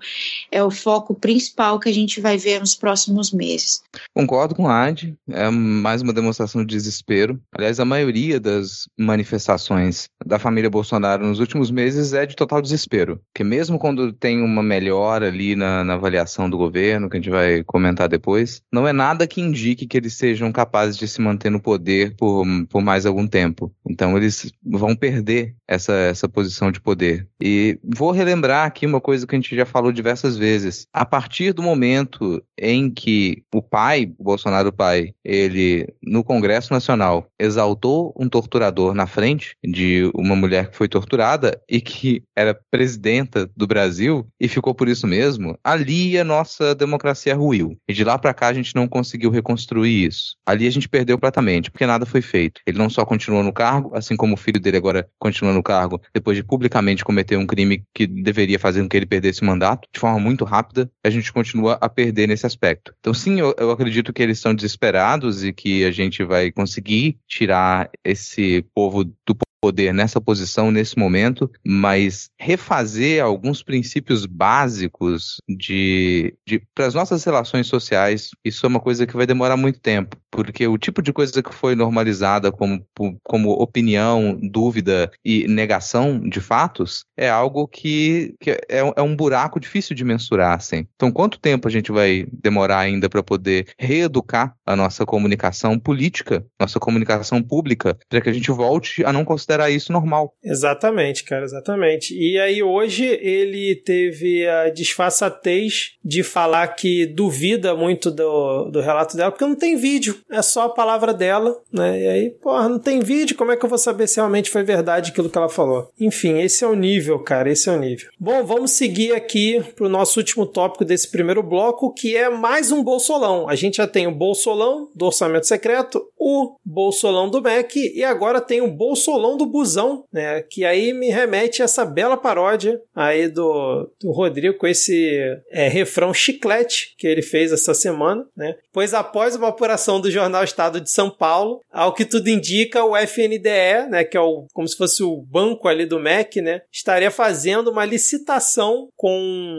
é o foco principal que a gente vai ver nos próximos meses. Concordo com a Adi, é mais uma demonstração de desespero. Aliás, a maioria das manifestações da família Bolsonaro nos últimos meses é de total desespero. Porque mesmo quando tem uma melhora ali na, na avaliação do governo, que a gente vai comentar depois, não é nada que indique que eles sejam capazes de se manter no poder por, por mais algum tempo. Então eles vão perder essa, essa posição de poder. E vou relembrar aqui uma coisa que a gente já falou diversas vezes. A partir do momento em que o pai, o Bolsonaro pai, ele no Congresso Nacional exaltou um torturador na frente de uma mulher que foi torturada e que era presidenta do Brasil e ficou por isso mesmo, ali a nossa democracia ruiu. E de lá para cá a gente não conseguiu reconstruir isso. Ali a gente perdeu completamente, porque nada foi feito. Ele não só continuou no cargo, assim como o filho dele agora continua no cargo, depois de publicamente cometer um crime que deveria fazer com que ele perdesse o mandato, de forma muito rápida, a gente continua a perder nesse aspecto. Então, sim, eu, eu acredito que eles estão desesperados e que a gente vai conseguir tirar esse povo do poder nessa posição nesse momento, mas refazer alguns princípios básicos de, de para as nossas relações sociais, isso é uma coisa que vai demorar muito tempo, porque o tipo de coisa que foi normalizada como, como opinião, dúvida e negação de fatos é algo que, que é, é um buraco difícil de mensurar, assim. Então, quanto tempo a gente vai demorar ainda para poder reeducar a nossa comunicação política, nossa comunicação pública, para que a gente volte a não considerar isso normal. Exatamente, cara, exatamente. E aí hoje ele teve a disfarçatez de falar que duvida muito do, do relato dela, porque não tem vídeo, é só a palavra dela, né? E aí, porra, não tem vídeo, como é que eu vou saber se realmente foi verdade aquilo que ela falou? Enfim, esse é o nível, cara, esse é o nível. Bom, vamos seguir aqui pro nosso último tópico desse primeiro bloco, que é mais um bolsolão. A gente já tem o bolsolão do orçamento secreto, o bolsolão do MEC e agora tem o bolsolão do busão, né? Que aí me remete a essa bela paródia aí do, do Rodrigo com esse é, refrão chiclete que ele fez essa semana, né? Pois após uma apuração do jornal Estado de São Paulo, ao que tudo indica, o FNDE, né, que é o, como se fosse o banco ali do MEC, né, estaria fazendo uma licitação com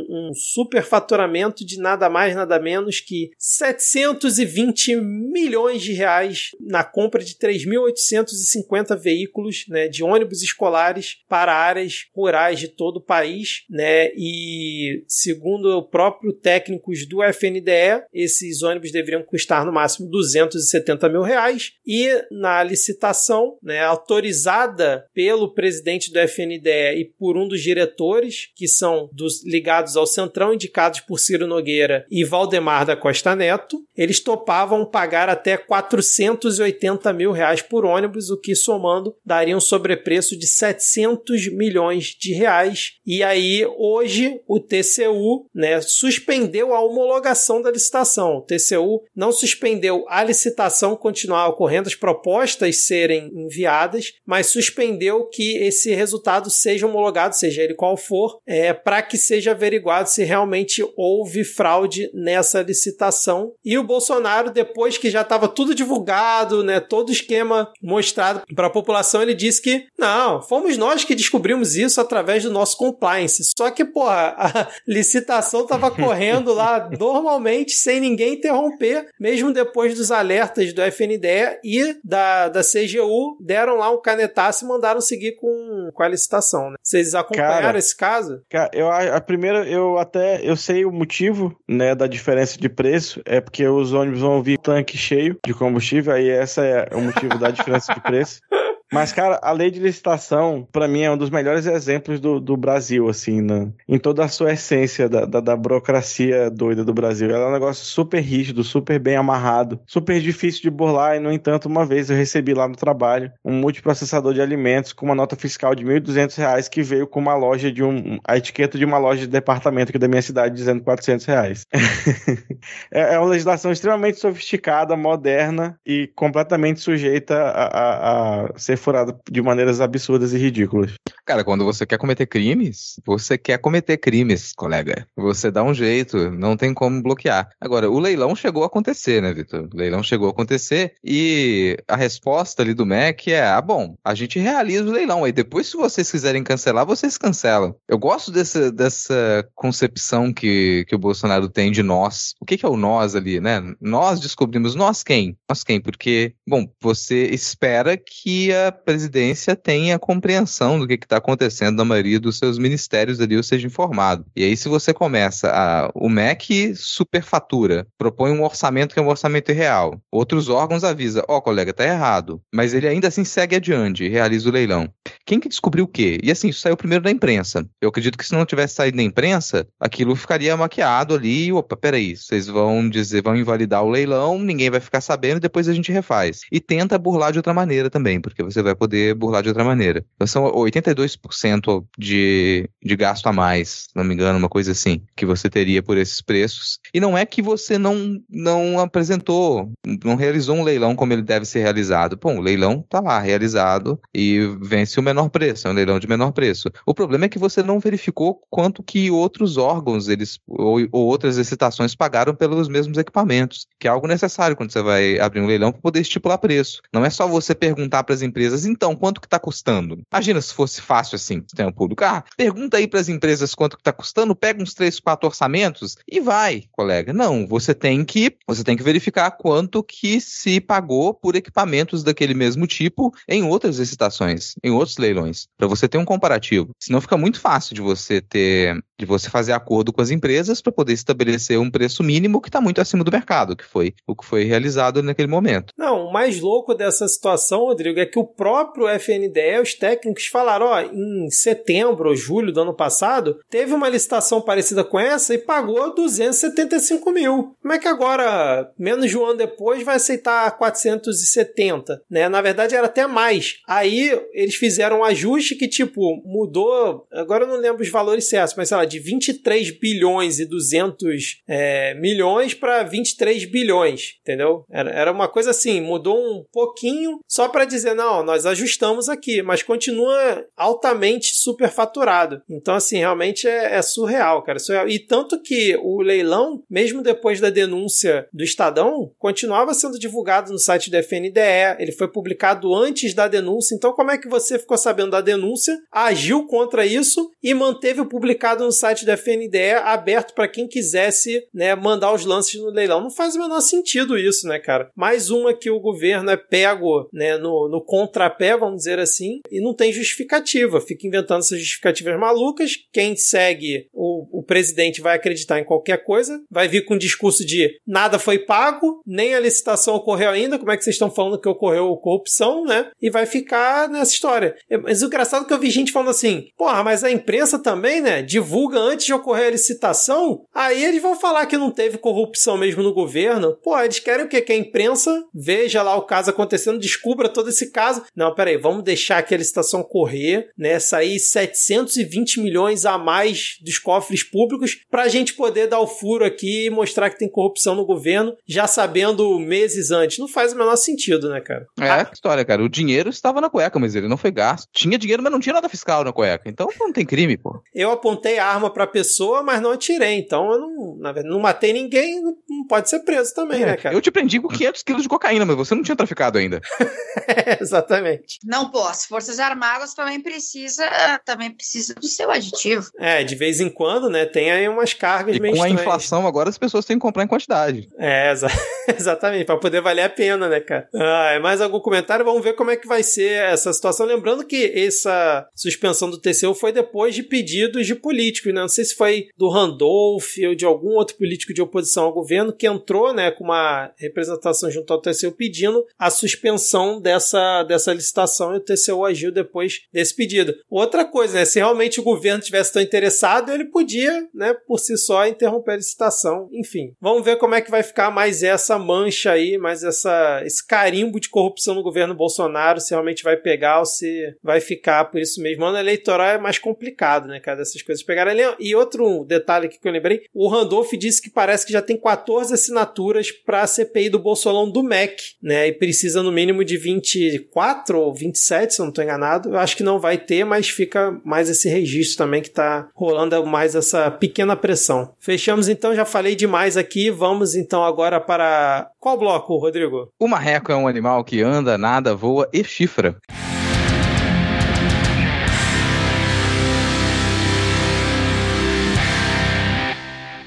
um superfaturamento de nada mais, nada menos que 720 milhões de reais na compra de 3.850 veículos né, de ônibus escolares para áreas rurais de todo o país. Né, e segundo o próprio técnicos do FNDE, esses ônibus deveriam custar no máximo 270 mil reais. E na licitação, né, autorizada pelo presidente do FNDE e por um dos diretores, que são dos ligados ao Centrão, indicados por Ciro Nogueira e Valdemar da Costa Neto, eles topavam pagar até 480 mil reais por ônibus, o que somando daria um sobrepreço de 700 milhões de reais. E aí, hoje, o TCU né, suspendeu a homologação da licitação. O TCU não suspendeu a licitação continuar ocorrendo, as propostas serem enviadas, mas suspendeu que esse resultado seja homologado, seja ele qual for, é, para que seja averiguado se realmente houve fraude nessa licitação. E o Bolsonaro, depois que já estava tudo divulgado, né, todo o esquema mostrado para a população, ele disse que não, fomos nós que descobrimos isso através do nosso compliance. Só que, porra, a licitação estava correndo lá normalmente, sem ninguém interromper, mesmo depois dos alertas do FNDE e da, da CGU, deram lá um canetaço e mandaram seguir com, com a licitação. Né? Vocês acompanharam cara, esse caso? Cara, eu, a primeira, eu até eu sei o motivo né, da diferença de preço, é porque os ônibus vão vir tanque cheio de combustível, aí essa é o motivo da diferença de preço. Mas, cara, a lei de licitação, para mim, é um dos melhores exemplos do, do Brasil, assim, né? em toda a sua essência da, da, da, burocracia doida do Brasil. Ela é um negócio super rígido, super bem amarrado, super difícil de burlar. E, no entanto, uma vez eu recebi lá no trabalho um multiprocessador de alimentos com uma nota fiscal de R$ 1.200 que veio com uma loja de um. a etiqueta de uma loja de departamento aqui da minha cidade dizendo 400 reais. é, é uma legislação extremamente sofisticada, moderna e completamente sujeita a, a, a ser furada de maneiras absurdas e ridículas. Cara, quando você quer cometer crimes, você quer cometer crimes, colega. Você dá um jeito, não tem como bloquear. Agora, o leilão chegou a acontecer, né, Vitor? O leilão chegou a acontecer e a resposta ali do MEC é: ah, bom, a gente realiza o leilão. Aí depois, se vocês quiserem cancelar, vocês cancelam. Eu gosto dessa, dessa concepção que, que o Bolsonaro tem de nós. O que, que é o nós ali, né? Nós descobrimos nós quem? Nós quem? Porque, bom, você espera que a presidência tenha compreensão do que está acontecendo na maioria dos seus ministérios ali, ou seja informado. E aí, se você começa a. O MEC superfatura, propõe um orçamento que é um orçamento irreal. Outros órgãos avisam, ó, oh, colega, tá errado. Mas ele ainda assim segue adiante e realiza o leilão. Quem que descobriu o quê? E assim, isso saiu primeiro da imprensa. Eu acredito que se não tivesse saído da imprensa, aquilo ficaria maquiado ali. Opa, peraí, vocês vão dizer, vão invalidar o leilão, ninguém vai ficar sabendo, depois a gente refaz. E tenta burlar de outra maneira também, porque você vai poder burlar de outra maneira. Então são 82% de, de gasto a mais, se não me engano, uma coisa assim, que você teria por esses preços. E não é que você não, não apresentou, não realizou um leilão como ele deve ser realizado. Bom, o leilão tá lá, realizado, e vence o menor preço, é um leilão de menor preço. O problema é que você não verificou quanto que outros órgãos eles ou, ou outras licitações pagaram pelos mesmos equipamentos, que é algo necessário quando você vai abrir um leilão para poder estipular preço. Não é só você perguntar para as empresas, então, quanto que está custando? Imagina se fosse fácil assim, sistema público. Ah, pergunta aí para as empresas quanto que está custando, pega uns três, quatro orçamentos e vai, colega. Não, você tem que você tem que verificar quanto que se pagou por equipamentos daquele mesmo tipo em outras licitações, em outros leilões, para você ter um comparativo. Senão fica muito fácil de você ter de você fazer acordo com as empresas para poder estabelecer um preço mínimo que está muito acima do mercado, que foi o que foi realizado naquele momento. Não, o mais louco dessa situação, Rodrigo, é que o próprio FNDE, os técnicos falaram, ó, em setembro ou julho do ano passado, teve uma licitação parecida com essa e pagou 275 mil. Como é que agora, menos de um ano depois, vai aceitar 470? Né? Na verdade, era até mais. Aí eles fizeram um ajuste que, tipo, mudou. Agora eu não lembro os valores certos, mas sei lá, de 23 bilhões e 200 é, milhões para 23 bilhões, entendeu? Era, era uma coisa assim, mudou um pouquinho só para dizer, não, nós ajustamos aqui, mas continua altamente superfaturado. Então, assim, realmente é, é surreal, cara. Surreal. E tanto que o leilão, mesmo depois da denúncia do Estadão, continuava sendo divulgado no site do FNDE, ele foi publicado antes da denúncia. Então, como é que você ficou sabendo da denúncia, agiu contra isso e manteve publicado no site da FNDE aberto para quem quisesse né, mandar os lances no leilão. Não faz o menor sentido isso, né, cara? Mais uma que o governo é pego né, no, no contrapé, vamos dizer assim, e não tem justificativa. Fica inventando essas justificativas malucas. Quem segue o, o presidente vai acreditar em qualquer coisa, vai vir com um discurso de nada foi pago, nem a licitação ocorreu ainda, como é que vocês estão falando que ocorreu corrupção, né? E vai ficar nessa história. Mas o engraçado é que eu vi gente falando assim, porra, mas a imprensa também, né, divulga divulga antes de ocorrer a licitação, aí eles vão falar que não teve corrupção mesmo no governo. Pô, eles querem o quê? Que a imprensa veja lá o caso acontecendo, descubra todo esse caso. Não, peraí, vamos deixar aqui a licitação correr, né? Sair 720 milhões a mais dos cofres públicos pra gente poder dar o furo aqui e mostrar que tem corrupção no governo, já sabendo meses antes. Não faz o menor sentido, né, cara? É, a história, cara. O dinheiro estava na cueca, mas ele não foi gasto. Tinha dinheiro, mas não tinha nada fiscal na cueca. Então não tem crime, pô. Eu apontei a arma pra pessoa, mas não atirei. Então eu não, na verdade, não matei ninguém, não, não pode ser preso também, é, né, cara? Eu te prendi com 500 quilos de cocaína, mas você não tinha traficado ainda. é, exatamente. Não, as Forças Armadas também precisa, também precisa do seu aditivo. É, de vez em quando, né, tem aí umas cargas e meio com estranhas. a inflação agora as pessoas têm que comprar em quantidade. É, exa exatamente, para poder valer a pena, né, cara? Ah, mais algum comentário? Vamos ver como é que vai ser essa situação. Lembrando que essa suspensão do TCU foi depois de pedidos de políticos, né? Não sei se foi do Randolph ou de algum outro político de oposição ao governo que entrou né, com uma representação junto ao TCU pedindo a suspensão dessa, dessa licitação e o TCU agiu depois desse pedido. Outra coisa, né, se realmente o governo tivesse tão interessado, ele podia, né, por si só, interromper a licitação. Enfim, vamos ver como é que vai ficar mais essa mancha aí, mais essa, esse carimbo de corrupção no governo Bolsonaro, se realmente vai pegar ou se vai ficar por isso mesmo. Ano eleitoral é mais complicado, né, cara, dessas coisas pegar E outro detalhe que eu lembrei, o Randolph disse que parece que já tem 14 assinaturas para a CPI do Bolsolão do MEC, né? E precisa no mínimo de 24 ou 27, se eu não estou enganado. Eu acho que não vai ter, mas fica mais esse registro também que está rolando mais essa pequena pressão. Fechamos então, já falei demais aqui. Vamos então agora para qual bloco, Rodrigo? O marreco é um animal que anda, nada, voa e chifra.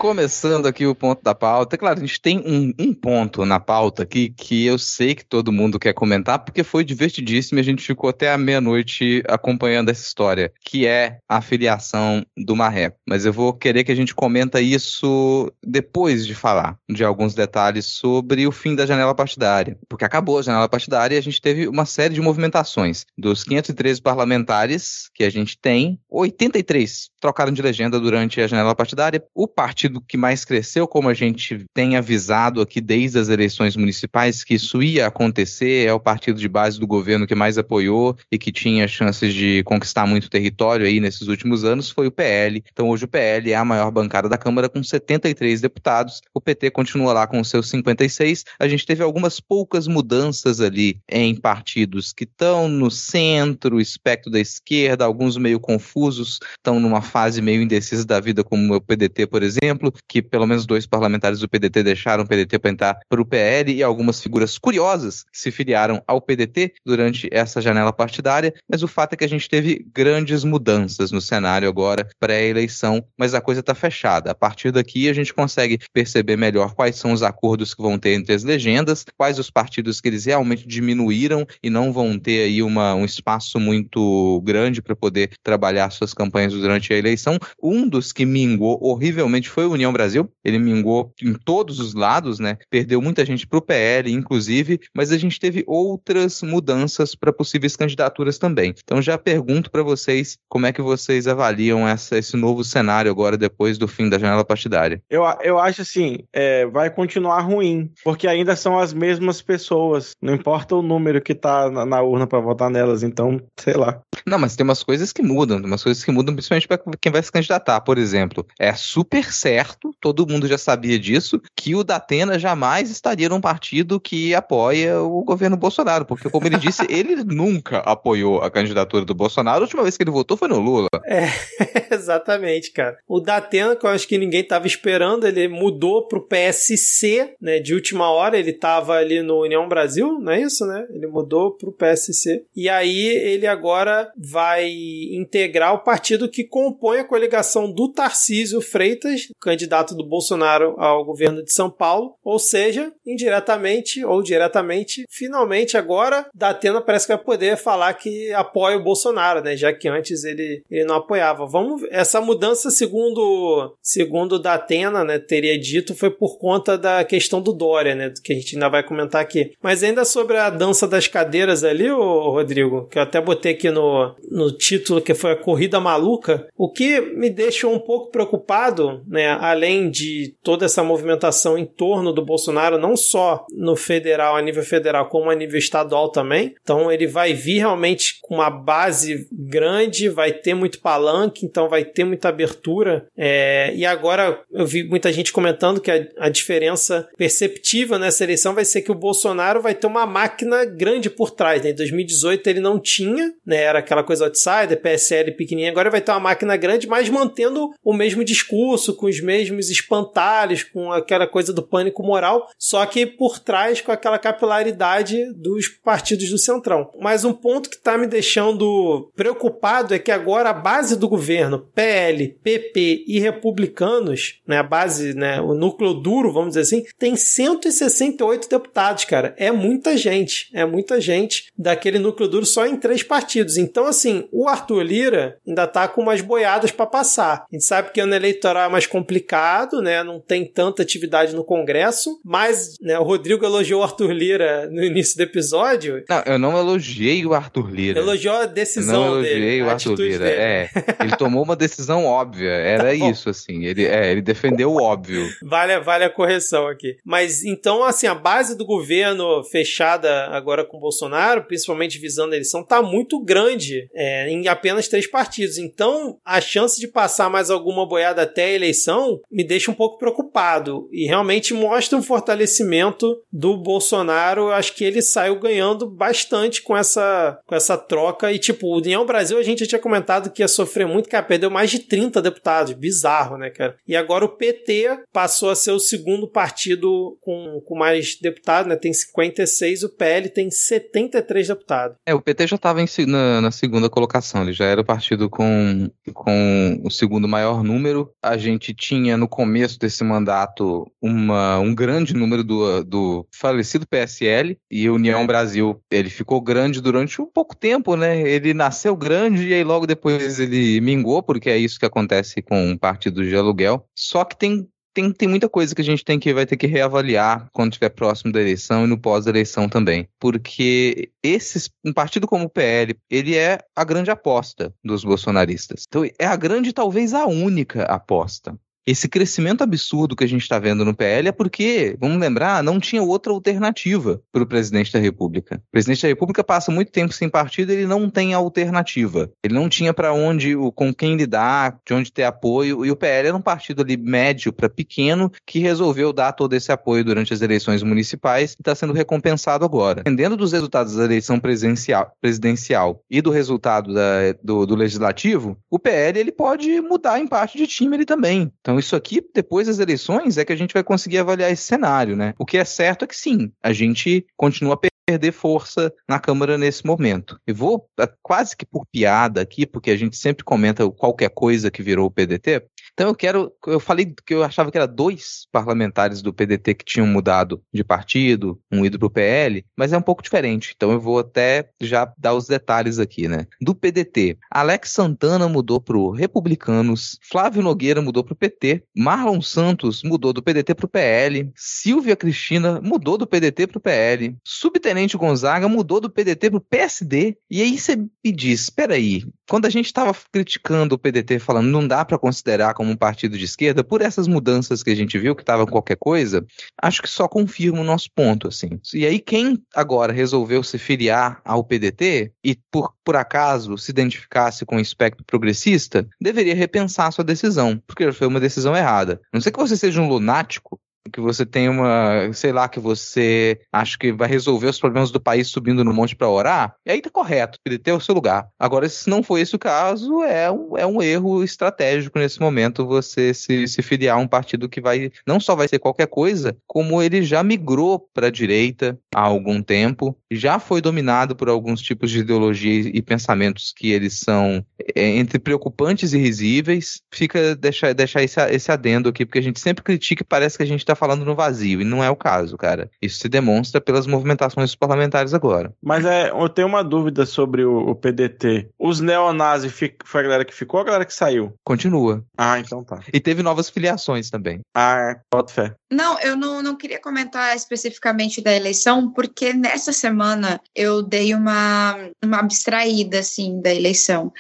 Começando aqui o ponto da pauta. Claro, a gente tem um, um, ponto na pauta aqui que eu sei que todo mundo quer comentar, porque foi divertidíssimo e a gente ficou até a meia-noite acompanhando essa história, que é a filiação do Marreco. Mas eu vou querer que a gente comenta isso depois de falar de alguns detalhes sobre o fim da janela partidária. Porque acabou a janela partidária e a gente teve uma série de movimentações. Dos 513 parlamentares que a gente tem, 83 trocaram de legenda durante a janela partidária. O partido partido que mais cresceu, como a gente tem avisado aqui desde as eleições municipais, que isso ia acontecer, é o partido de base do governo que mais apoiou e que tinha chances de conquistar muito território aí nesses últimos anos, foi o PL. Então hoje o PL é a maior bancada da Câmara com 73 deputados, o PT continua lá com seus 56. A gente teve algumas poucas mudanças ali em partidos que estão no centro, espectro da esquerda, alguns meio confusos, estão numa fase meio indecisa da vida, como o PDT, por exemplo exemplo, que pelo menos dois parlamentares do PDT deixaram o PDT para entrar para o PL e algumas figuras curiosas que se filiaram ao PDT durante essa janela partidária, mas o fato é que a gente teve grandes mudanças no cenário agora pré-eleição, mas a coisa está fechada. A partir daqui a gente consegue perceber melhor quais são os acordos que vão ter entre as legendas, quais os partidos que eles realmente diminuíram e não vão ter aí uma, um espaço muito grande para poder trabalhar suas campanhas durante a eleição. Um dos que mingou horrivelmente foi o União Brasil, ele mingou em todos os lados, né? Perdeu muita gente para o PL, inclusive, mas a gente teve outras mudanças para possíveis candidaturas também. Então já pergunto para vocês como é que vocês avaliam essa, esse novo cenário agora depois do fim da janela partidária. Eu, eu acho assim, é, vai continuar ruim, porque ainda são as mesmas pessoas, não importa o número que tá na, na urna para votar nelas, então, sei lá. Não, mas tem umas coisas que mudam, umas coisas que mudam principalmente para quem vai se candidatar, por exemplo. É super certo certo, todo mundo já sabia disso, que o Datena jamais estaria num partido que apoia o governo Bolsonaro, porque, como ele disse, ele nunca apoiou a candidatura do Bolsonaro. A última vez que ele votou foi no Lula. É, exatamente, cara. O Datena, que eu acho que ninguém estava esperando, ele mudou pro PSC, né, de última hora, ele estava ali no União Brasil, não é isso, né? Ele mudou pro PSC. E aí ele agora vai integrar o partido que compõe a coligação do Tarcísio Freitas, candidato do Bolsonaro ao governo de São Paulo, ou seja, indiretamente ou diretamente, finalmente agora Datena parece que vai poder falar que apoia o Bolsonaro, né? Já que antes ele, ele não apoiava. Vamos essa mudança segundo segundo Datena, né, teria dito foi por conta da questão do Dória, né, que a gente ainda vai comentar aqui. Mas ainda sobre a dança das cadeiras ali, o Rodrigo, que eu até botei aqui no, no título que foi a corrida maluca, o que me deixou um pouco preocupado, né, além de toda essa movimentação em torno do Bolsonaro, não só no federal, a nível federal, como a nível estadual também. Então ele vai vir realmente com uma base grande, vai ter muito palanque, então vai ter muita abertura. É, e agora eu vi muita gente comentando que a, a diferença perceptível nessa eleição vai ser que o Bolsonaro vai ter uma máquina grande por trás. Né? Em 2018 ele não tinha, né? era aquela coisa outsider, PSL pequenininha, agora vai ter uma máquina grande, mas mantendo o mesmo discurso, com os mesmos espantalhos, com aquela coisa do pânico moral, só que por trás com aquela capilaridade dos partidos do Centrão. Mas um ponto que está me deixando preocupado é que agora a base do governo, PL, PP e republicanos, né, a base, né, o núcleo duro, vamos dizer assim, tem 168 deputados, cara. É muita gente, é muita gente daquele núcleo duro só em três partidos. Então, assim, o Arthur Lira ainda tá com umas boiadas para passar. A gente sabe que ano eleitoral é mais complicado complicado, né? Não tem tanta atividade no Congresso, mas né, o Rodrigo elogiou o Arthur Lira no início do episódio. Não, eu não elogiei o Arthur Lira. Elogiou a decisão não elogiei dele. o Arthur Lira. Dele. É, ele tomou uma decisão óbvia. Era tá isso, assim. Ele, é, ele defendeu o óbvio. Vale, vale a correção aqui. Mas então, assim, a base do governo fechada agora com Bolsonaro, principalmente visando a eleição, tá muito grande é, em apenas três partidos. Então, a chance de passar mais alguma boiada até a eleição me deixa um pouco preocupado. E realmente mostra um fortalecimento do Bolsonaro. Eu acho que ele saiu ganhando bastante com essa, com essa troca. E, tipo, o União Brasil, a gente já tinha comentado que ia sofrer muito, cara, perdeu mais de 30 deputados. Bizarro, né, cara? E agora o PT passou a ser o segundo partido com, com mais deputados, né? Tem 56, o PL tem 73 deputados. É, o PT já estava na, na segunda colocação, ele já era o partido com, com o segundo maior número. A gente tinha no começo desse mandato uma, um grande número do, do falecido PSL e União é. Brasil, ele ficou grande durante um pouco tempo, né? Ele nasceu grande e aí logo depois ele mingou, porque é isso que acontece com partidos de aluguel. Só que tem tem, tem muita coisa que a gente tem que vai ter que reavaliar quando estiver próximo da eleição e no pós-eleição também. Porque esses, um partido como o PL, ele é a grande aposta dos bolsonaristas. Então, é a grande, talvez a única aposta esse crescimento absurdo que a gente está vendo no PL é porque, vamos lembrar, não tinha outra alternativa para o presidente da República. O presidente da República passa muito tempo sem partido, ele não tem alternativa. Ele não tinha para onde, com quem lidar, de onde ter apoio. E o PL era um partido ali médio para pequeno que resolveu dar todo esse apoio durante as eleições municipais e está sendo recompensado agora. Dependendo dos resultados da eleição presidencial, presidencial e do resultado da, do, do legislativo, o PL ele pode mudar em parte de time ele também. Então, então, isso aqui, depois das eleições, é que a gente vai conseguir avaliar esse cenário, né? O que é certo é que sim, a gente continua perder força na Câmara nesse momento. Eu vou quase que por piada aqui, porque a gente sempre comenta qualquer coisa que virou o PDT, então eu quero. Eu falei que eu achava que era dois parlamentares do PDT que tinham mudado de partido, um ido pro PL, mas é um pouco diferente. Então eu vou até já dar os detalhes aqui, né? Do PDT, Alex Santana mudou pro Republicanos, Flávio Nogueira mudou pro PT, Marlon Santos mudou do PDT pro PL, Silvia Cristina mudou do PDT pro PL, Subtenente Gonzaga mudou do PDT pro PSD. E aí você me diz, espera aí, quando a gente estava criticando o PDT falando não dá para considerar como um partido de esquerda, por essas mudanças que a gente viu, que estava qualquer coisa, acho que só confirma o nosso ponto, assim. E aí, quem agora resolveu se filiar ao PDT e, por, por acaso, se identificasse com o espectro progressista, deveria repensar sua decisão, porque foi uma decisão errada. Não sei que você seja um lunático que você tem uma, sei lá, que você acha que vai resolver os problemas do país subindo no monte para orar, e aí tá correto, ele tem o seu lugar. Agora, se não foi esse o caso, é um, é um erro estratégico nesse momento você se, se filiar a um partido que vai, não só vai ser qualquer coisa, como ele já migrou para a direita há algum tempo, já foi dominado por alguns tipos de ideologia e pensamentos que eles são é, entre preocupantes e risíveis. Fica deixar, deixar esse, esse adendo aqui, porque a gente sempre critica e parece que a gente está falando no vazio, e não é o caso, cara. Isso se demonstra pelas movimentações dos parlamentares agora. Mas é, eu tenho uma dúvida sobre o, o PDT. Os neonazis foi a galera que ficou ou a galera que saiu? Continua. Ah, então tá. E teve novas filiações também. Ah, é. bota fé. Não, eu não, não queria comentar especificamente da eleição, porque nessa semana eu dei uma, uma abstraída, assim, da eleição.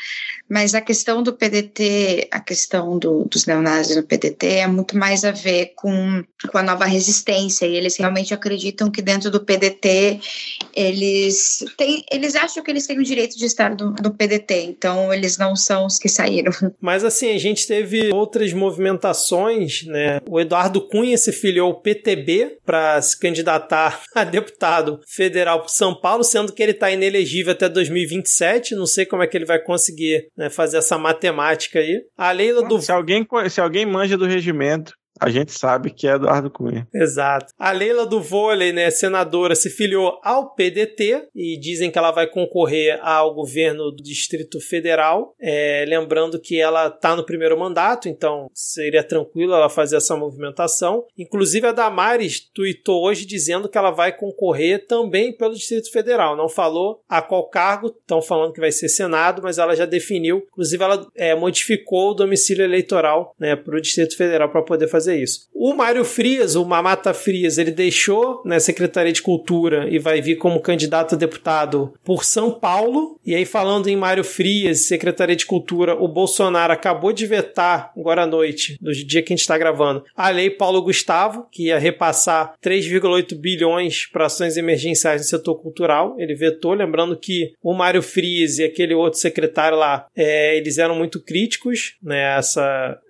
Mas a questão do PDT, a questão do, dos neonazis no PDT é muito mais a ver com, com a nova resistência. E eles realmente acreditam que dentro do PDT eles têm, eles acham que eles têm o direito de estar no, PDT. Então eles não são os que saíram. Mas assim, a gente teve outras movimentações, né? O Eduardo Cunha se filiou ao PTB para se candidatar a deputado federal para São Paulo, sendo que ele está inelegível até 2027. Não sei como é que ele vai conseguir né, fazer essa matemática aí. A Leila do. Se alguém, se alguém manja do regimento, A gente sabe que é Eduardo Cunha. Exato. A Leila do vôlei, né, senadora, se filiou ao PDT e dizem que ela vai concorrer ao governo do Distrito Federal. É, lembrando que ela está no primeiro mandato, então seria tranquilo ela fazer essa movimentação. Inclusive a Damares tweetou hoje dizendo que ela vai concorrer também pelo Distrito Federal. Não falou a qual cargo, estão falando que vai ser Senado, mas ela já definiu. Inclusive ela é, modificou o domicílio eleitoral né, para o Distrito Federal para poder fazer isso. O Mário Frias, o Mamata Frias, ele deixou na né, Secretaria de Cultura e vai vir como candidato a deputado por São Paulo. E aí, falando em Mário Frias, Secretaria de Cultura, o Bolsonaro acabou de vetar, agora à noite, no dia que a gente está gravando, a lei Paulo Gustavo, que ia repassar 3,8 bilhões para ações emergenciais no setor cultural. Ele vetou, lembrando que o Mário Frias e aquele outro secretário lá, é, eles eram muito críticos né, essa,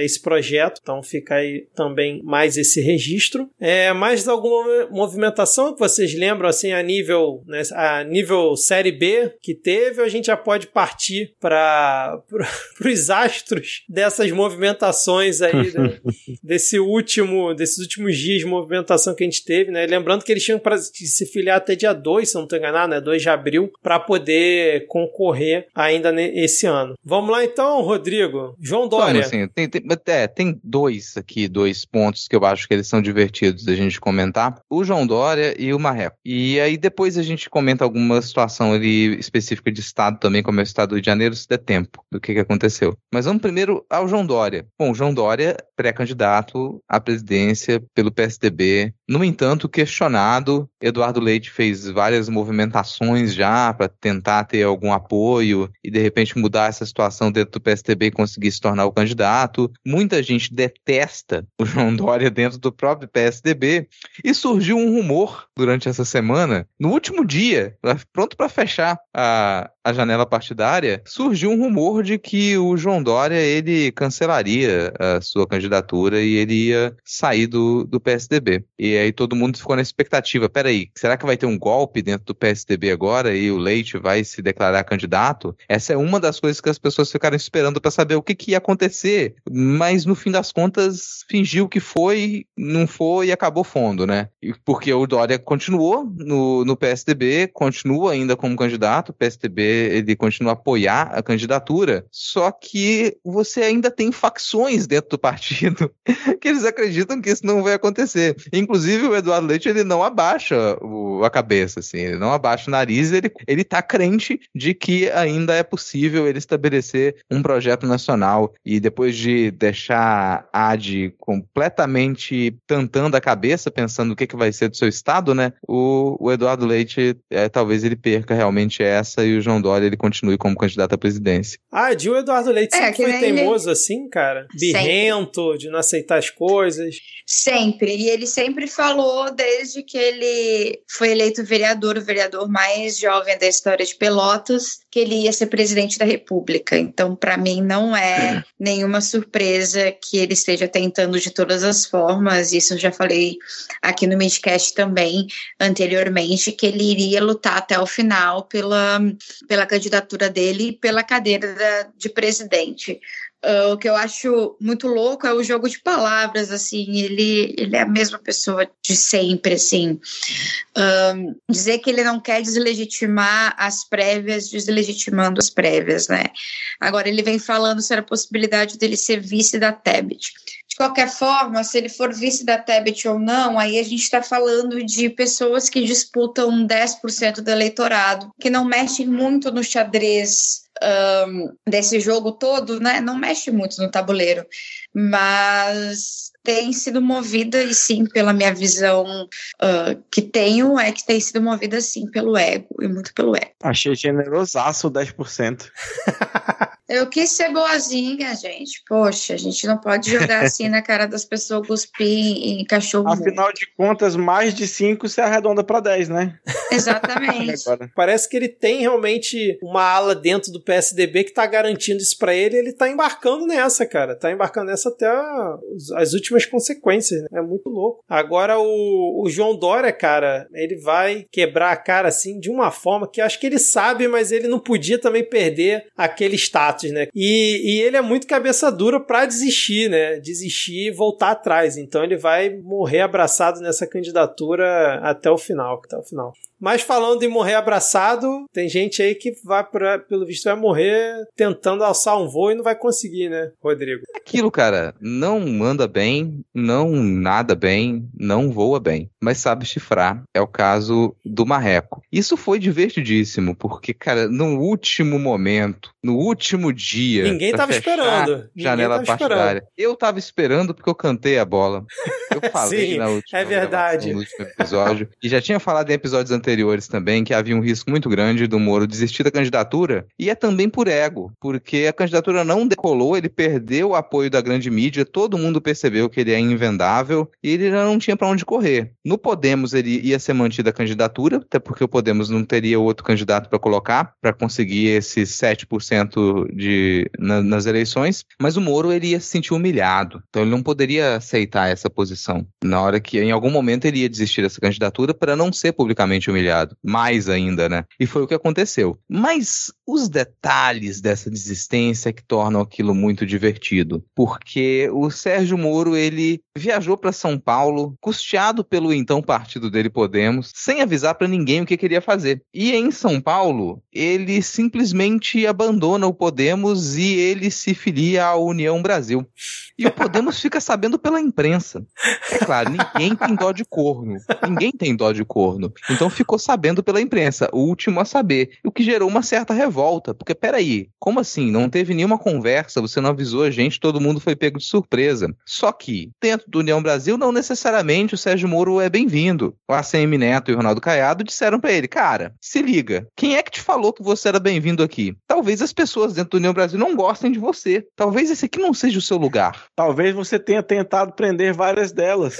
esse projeto. Então fica aí também mais esse registro. É, mais alguma movimentação que vocês lembram assim a nível, né, a nível série B que teve, ou a gente já pode partir para os astros dessas movimentações aí né, desse último, desses últimos dias de movimentação que a gente teve, né? Lembrando que eles tinham para se filiar até dia 2, se não estou enganado, né? 2 de abril, para poder concorrer ainda esse ano. Vamos lá então, Rodrigo. João Dória. Vamos, assim, tem, tem, é, tem dois aqui, dois pontos que eu acho que eles são divertidos da gente comentar. O João Dória e o Marreco. E aí depois a gente comenta alguma situação ali específica de estado também, como é o estado do Rio de Janeiro, se der tempo do que, que aconteceu. Mas vamos primeiro ao João Dória. Bom, o João Dória, pré-candidato à presidência pelo PSDB. No entanto, questionado, Eduardo Leite fez várias movimentações já para tentar ter algum apoio e de repente mudar essa situação dentro do PSDB e conseguir se tornar o candidato. Muita gente detesta o João Dória dentro do próprio PSDB e surgiu um rumor durante essa semana, no último dia, pronto para fechar a, a janela partidária, surgiu um rumor de que o João Dória ele cancelaria a sua candidatura e ele ia sair do, do PSDB. E aí todo mundo ficou na expectativa: peraí, será que vai ter um golpe dentro do PSDB agora e o Leite vai se declarar candidato? Essa é uma das coisas que as pessoas ficaram esperando para saber o que, que ia acontecer, mas no fim das contas fingiu que foi, não foi e acabou fundo, né? Porque o Dória continuou no, no PSDB, continua ainda como candidato, o PSDB ele continua a apoiar a candidatura, só que você ainda tem facções dentro do partido que eles acreditam que isso não vai acontecer. Inclusive o Eduardo Leite ele não abaixa o, a cabeça, assim, ele não abaixa o nariz, ele ele tá crente de que ainda é possível ele estabelecer um projeto nacional e depois de deixar a AD completamente tantando a cabeça, pensando o que, que vai ser do seu estado, né? O, o Eduardo Leite, é, talvez ele perca realmente essa e o João Dória ele continue como candidato à presidência. Ah, de o Eduardo Leite é, sempre foi teimoso ele... assim, cara? Birrento, sempre. de não aceitar as coisas. Sempre. E ele sempre falou, desde que ele foi eleito vereador, o vereador mais jovem da história de Pelotas, que ele ia ser presidente da República. Então, para mim, não é nenhuma surpresa que ele esteja tentando de todas as formas. Isso eu já falei aqui no Midcast também anteriormente, que ele iria lutar até o final pela, pela candidatura dele e pela cadeira da, de presidente. Uh, o que eu acho muito louco é o jogo de palavras, assim, ele, ele é a mesma pessoa de sempre, assim. Dizer que ele não quer deslegitimar as prévias, deslegitimando as prévias, né? Agora, ele vem falando sobre a possibilidade dele ser vice da Tebet. De qualquer forma, se ele for vice da Tebet ou não, aí a gente está falando de pessoas que disputam 10% do eleitorado, que não mexem muito no xadrez um, desse jogo todo, né, não mexe muito no tabuleiro, mas tem sido movida, e sim, pela minha visão uh, que tenho, é que tem sido movida, sim, pelo ego, e muito pelo ego. Achei generosaço o 10%. Eu quis ser boazinha, gente. Poxa, a gente não pode jogar assim na cara das pessoas, cuspir em cachorro. Afinal de contas, mais de 5 se arredonda para 10, né? Exatamente. Parece que ele tem realmente uma ala dentro do PSDB que tá garantindo isso para ele. Ele tá embarcando nessa, cara. Tá embarcando nessa até as últimas consequências. Né? É muito louco. Agora, o, o João Dória, cara, ele vai quebrar a cara assim de uma forma que acho que ele sabe, mas ele não podia também perder aquele status né? E, e ele é muito cabeça dura pra desistir, né? Desistir e voltar atrás. Então ele vai morrer abraçado nessa candidatura até o final, até o final. Mas falando em morrer abraçado, tem gente aí que vai, pra, pelo visto, vai morrer tentando alçar um voo e não vai conseguir, né, Rodrigo? Aquilo, cara, não anda bem, não nada bem, não voa bem, mas sabe chifrar. É o caso do Marreco. Isso foi divertidíssimo, porque, cara, no último momento, no último dia. Ninguém tava esperando. Janela Ninguém tava partidária. esperando. Eu tava esperando porque eu cantei a bola. Eu falei Sim, na última é verdade. gravação, no último episódio. E já tinha falado em episódios anteriores também que havia um risco muito grande do Moro desistir da candidatura. E é também por ego, porque a candidatura não decolou, ele perdeu o apoio da grande mídia, todo mundo percebeu que ele é invendável e ele já não tinha para onde correr. No Podemos ele ia ser mantida a candidatura, até porque o Podemos não teria outro candidato para colocar para conseguir esses 7% de na- nas eleições, mas o Moro ele ia se sentir humilhado. Então ele não poderia aceitar essa posição. Na hora que em algum momento ele ia desistir dessa candidatura para não ser publicamente humilhado, mais ainda, né? E foi o que aconteceu. Mas os detalhes dessa desistência que tornam aquilo muito divertido, porque o Sérgio Moro ele viajou para São Paulo, custeado pelo então partido dele Podemos, sem avisar para ninguém o que queria fazer. E em São Paulo, ele simplesmente abandona o Podemos e ele se filia à União Brasil. E o Podemos fica sabendo pela imprensa. É claro, ninguém tem dó de corno. Ninguém tem dó de corno. Então ficou sabendo pela imprensa, o último a saber. O que gerou uma certa revolta. Porque, peraí, como assim? Não teve nenhuma conversa, você não avisou a gente, todo mundo foi pego de surpresa. Só que, dentro do União Brasil, não necessariamente o Sérgio Moro é bem-vindo. O ACM Neto e o Ronaldo Caiado disseram pra ele, cara, se liga, quem é que te falou que você era bem-vindo aqui? Talvez as pessoas dentro do União Brasil não gostem de você. Talvez esse aqui não seja o seu lugar. Talvez você tenha tentado prender várias delas.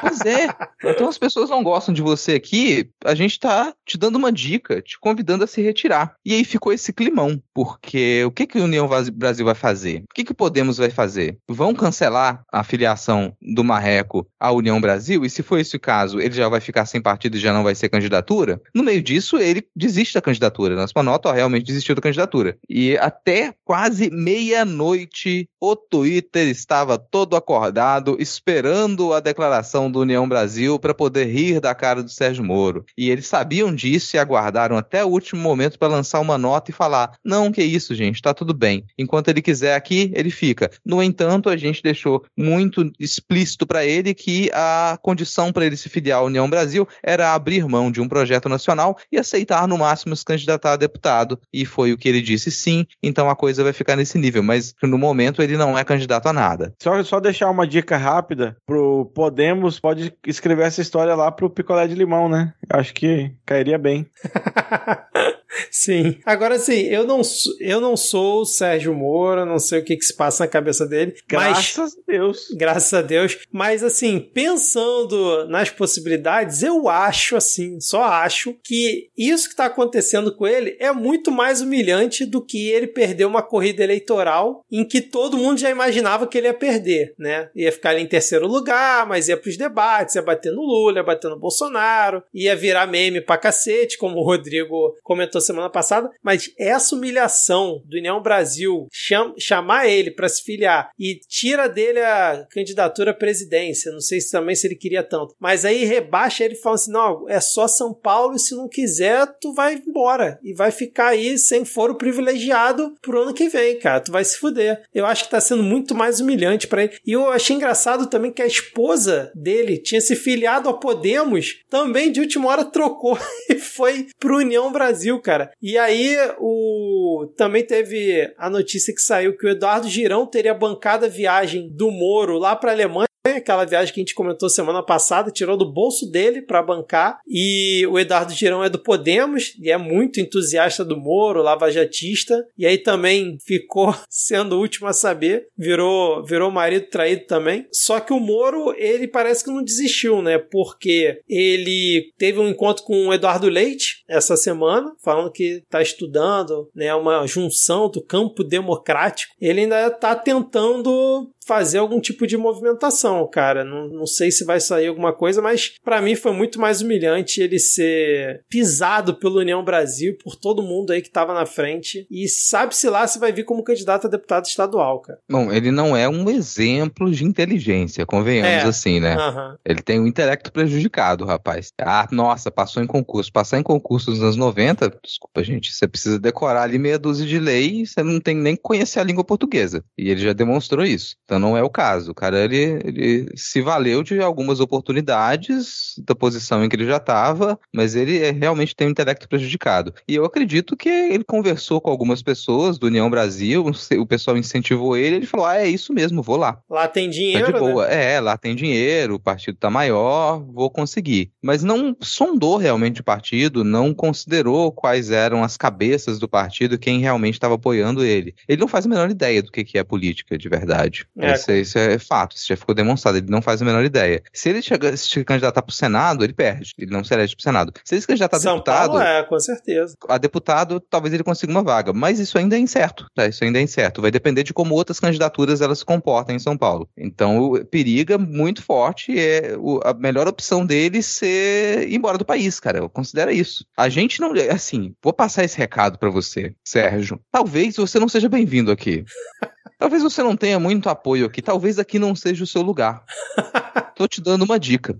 Pois é. Então as pessoas não gostam de você aqui, a gente tá te dando uma dica, te convidando a se retirar. E aí ficou esse climão, porque o que que a União Brasil vai fazer? O que que o Podemos vai fazer? Vão cancelar a filiação do Marreco à União Brasil? E se for esse o caso, ele já vai ficar sem partido e já não vai ser candidatura? No meio disso, ele desiste da candidatura. Na sua nota, ó, realmente desistiu da candidatura. E até quase meia-noite, o Twitter estava todo acordado, esperando a declaração do União Brasil para poder rir da cara do Sérgio Moro. E eles sabiam disso e aguardaram até o último momento para lançar uma nota e falar: não, que isso, gente, tá tudo bem. Enquanto ele quiser aqui, ele fica. No entanto, a gente deixou muito explícito para ele que a condição para ele se filiar à União Brasil era abrir mão de um projeto nacional e aceitar no máximo se candidatar a deputado. E foi o que ele disse sim, então a coisa vai ficar nesse nível. Mas no momento ele não é candidato a nada. Só, só deixar uma dica rápida pro Podemos, pode escrever essa história lá pro picolé de limão, né? Acho que cairia bem. Sim. Agora sim, eu não, sou- eu não sou o Sérgio Moro, não sei o que, que se passa na cabeça dele. mas Graças a Deus. Graças a Deus. Mas, assim, pensando nas possibilidades, eu acho, assim, só acho que isso que está acontecendo com ele é muito mais humilhante do que ele perder uma corrida eleitoral em que todo mundo já imaginava que ele ia perder, né? Ia ficar ali em terceiro lugar, mas ia pros debates, ia bater no Lula, ia bater no Bolsonaro, ia virar meme pra cacete, como o Rodrigo comentou semana passada. Mas essa humilhação do União Brasil cham- chamar ele para se filiar e tira dele a candidatura à presidência. Não sei se também se ele queria tanto. Mas aí rebaixa ele falando assim: não, é só São Paulo e se não quiser, tu vai embora. E vai ficar aí sem foro privilegiado pro ano que vem, cara. Tu vai se fuder. Eu acho que tá sendo muito mais humilhante para ele. E eu achei engraçado também que a esposa dele tinha se filiado a Podemos, também de última hora trocou e foi pro União Brasil, cara. E aí o também teve a notícia que saiu que o Eduardo Girão teria bancado a viagem do Moro lá pra Alemanha. Aquela viagem que a gente comentou semana passada, tirou do bolso dele para bancar. E o Eduardo Girão é do Podemos e é muito entusiasta do Moro, lavajatista. E aí também ficou sendo o último a saber, virou virou marido traído também. Só que o Moro, ele parece que não desistiu, né? Porque ele teve um encontro com o Eduardo Leite essa semana, falando que está estudando, né, uma junção do campo democrático. Ele ainda está tentando fazer algum tipo de movimentação, cara. Não, não sei se vai sair alguma coisa, mas para mim foi muito mais humilhante ele ser pisado pelo União Brasil, por todo mundo aí que tava na frente. E sabe-se lá se vai vir como candidato a deputado estadual, cara. Bom, ele não é um exemplo de inteligência, convenhamos É. assim, né? Aham. Ele tem o intelecto prejudicado, rapaz. Ah, nossa, passou em concurso. Passar em concurso nos anos 90, desculpa, gente, você precisa decorar ali meia dúzia de lei e você não tem nem que conhecer a língua portuguesa. E ele já demonstrou isso. Então não é o caso. O cara, ele, ele se valeu de algumas oportunidades da posição em que ele já estava, mas ele é- realmente tem um intelecto prejudicado. E eu acredito que ele conversou com algumas pessoas do União Brasil, o pessoal incentivou ele, ele falou, ah, é isso mesmo, vou lá. Lá tem Tá dinheiro, de né? boa. É, lá tem dinheiro, o partido tá maior, vou conseguir. Mas não sondou realmente o partido, não considerou quais eram as cabeças do partido, quem realmente estava apoiando ele. Ele não faz a menor ideia do que que é política de verdade. É. Isso, é- isso é fato, isso já ficou demonstrado. Ele não faz a menor ideia. Se ele chega, se candidatar pro Senado, ele perde. Ele não se elege pro Senado. Se ele se candidatar a São deputado, Paulo é, com certeza. a deputado, talvez ele consiga uma vaga, mas isso ainda é incerto, tá? Isso ainda é incerto. Vai depender de como outras candidaturas elas se comportam em São Paulo. Então, o- periga muito forte é o- a melhor opção dele ser ir embora do país, cara. Considera isso. A gente não, assim, vou passar esse recado pra você, Sérgio. Talvez você não seja bem-vindo aqui. Talvez você não tenha muito apoio aqui, talvez aqui não seja o seu lugar. Tô te dando uma dica.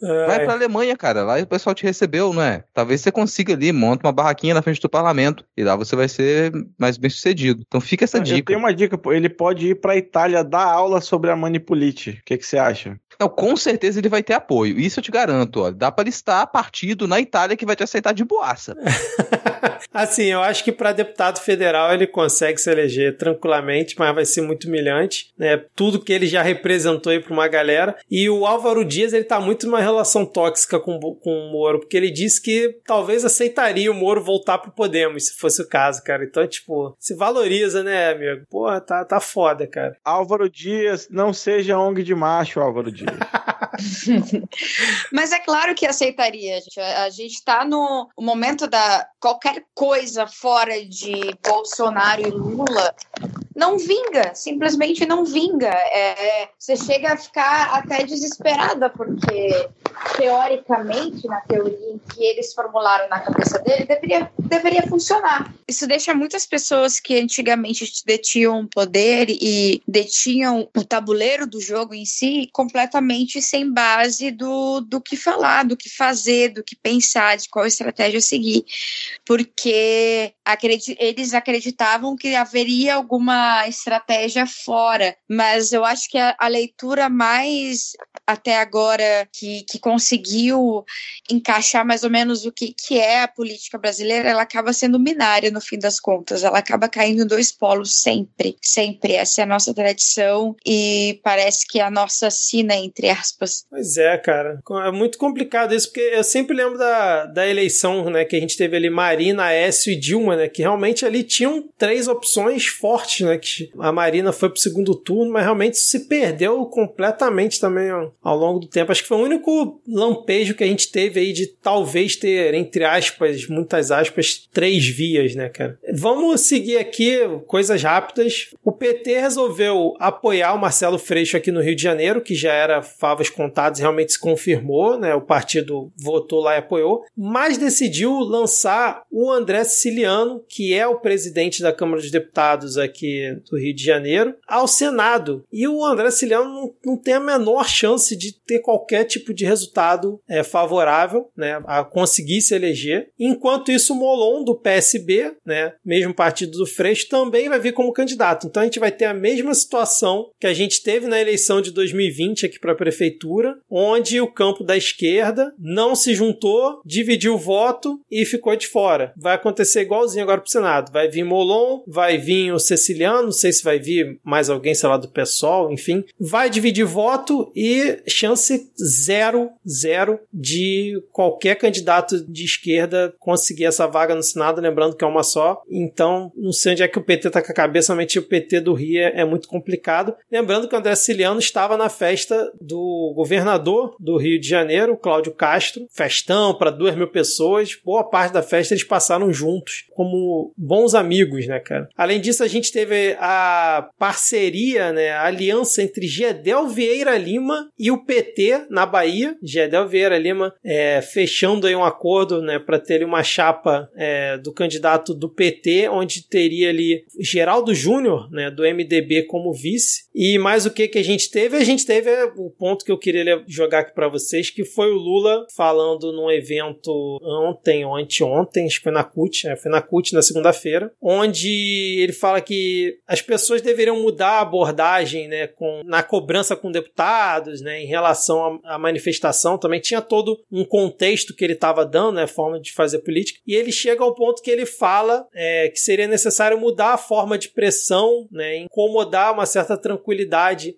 Vai É, pra Alemanha, cara. Lá o pessoal te recebeu, não é? Talvez você consiga ali, monta uma barraquinha na frente do parlamento. E lá você vai ser mais bem sucedido. Então fica essa Eu dica. tenho uma dica, pô. ele pode ir pra Itália dar aula sobre a Manipulite. O que, que você acha? Não, com certeza ele vai ter apoio. Isso eu te garanto, ó. Dá pra listar partido na Itália que vai te aceitar de boaça. Assim, eu acho que para deputado federal ele consegue se eleger tranquilamente, mas vai ser muito humilhante, né? Tudo que ele já representou aí para uma galera. E o Álvaro Dias, ele tá muito numa relação tóxica com, com o Moro, porque ele disse que talvez aceitaria o Moro voltar pro Podemos, se fosse o caso, cara. Então, tipo, se valoriza, né, amigo? Porra, tá, tá foda, cara. Álvaro Dias, não seja ONG de macho, Álvaro Dias. Mas é claro que aceitaria, gente. A, a gente está no momento da qualquer coisa fora de Bolsonaro e Lula não vinga, simplesmente não vinga. É, você chega a ficar até desesperada, porque teoricamente, na teoria que eles formularam na cabeça dele, deveria, deveria funcionar. Isso deixa muitas pessoas que antigamente detinham poder e detinham o tabuleiro do jogo em si completamente sem base do, do que falar, do que fazer, do que pensar, de qual estratégia seguir. Porque eles acreditavam que haveria alguma estratégia fora, mas eu acho que a, a leitura mais até agora que, que conseguiu encaixar mais ou menos o que, que é a política brasileira, ela acaba sendo binária no fim das contas. Ela acaba caindo em dois polos sempre, sempre. Essa é a nossa tradição e parece que é a nossa sina, entre aspas. Pois é, cara. É muito complicado isso, porque eu sempre lembro da, da eleição, né, que a gente teve ali Marina, Aécio e Dilma, né, que realmente ali tinham três opções fortes, né, que a Marina foi pro segundo turno, mas realmente se perdeu completamente também ó, ao longo do tempo. Acho que foi o único lampejo que a gente teve aí de talvez ter, entre aspas, muitas aspas, três vias, né, cara. Vamos seguir aqui coisas rápidas. O PT resolveu apoiar o Marcelo Freixo aqui no Rio de Janeiro, que já era favas contadas, realmente se confirmou, né? O partido votou lá e apoiou, mas decidiu lançar o André Siciliano, que é o presidente da Câmara dos Deputados aqui do Rio de Janeiro, ao Senado. E o André Siciliano não, não tem a menor chance de ter qualquer tipo de resultado é, favorável, né? A conseguir se eleger. Enquanto isso, o Molon do PSB, né? Mesmo partido do Freixo, também vai vir como candidato. Então a gente vai ter a mesma situação que a gente teve na eleição de 2020 aqui para a prefeitura, onde o campo da esquerda não se juntou, dividiu o voto e ficou de fora. Vai acontecer igualzinho agora pro Senado. Vai vir Molon, vai vir o Ceciliano, não sei se vai vir mais alguém, sei lá, do PSOL, enfim. Vai dividir voto e chance zero, zero de qualquer candidato de esquerda conseguir essa vaga no Senado, lembrando que é uma só. Então, não sei onde é que o PT tá com a cabeça, somente o PT do Rio é, é muito complicado. Lembrando que o André Ciliano estava na festa do governador do Rio de Janeiro, Cláudio Castro. Festão para duas mil pessoas. Boa parte da festa eles passaram juntos, como bons amigos, né, cara? Além disso, a gente teve a parceria, né, a aliança entre Gedel Vieira Lima e o PT na Bahia. Gedel Vieira Lima é, fechando aí um acordo, né, para ter uma chapa é, do candidato do PT, onde teria ali Geraldo Júnior, né, do MDB como vice. E mais o que que a gente teve? A gente teve é, o ponto que eu queria jogar aqui para vocês, que foi o Lula falando num evento ontem ou anteontem, acho que foi na CUT, né, foi na CUT na segunda-feira, onde ele fala que as pessoas deveriam mudar a abordagem, né, com, na cobrança com deputados, né, em relação à, manifestação, também tinha todo um contexto que ele estava dando, né, forma de fazer política, e ele chega ao ponto que ele fala é, que seria necessário mudar a forma de pressão, né, incomodar uma certa tranquilidade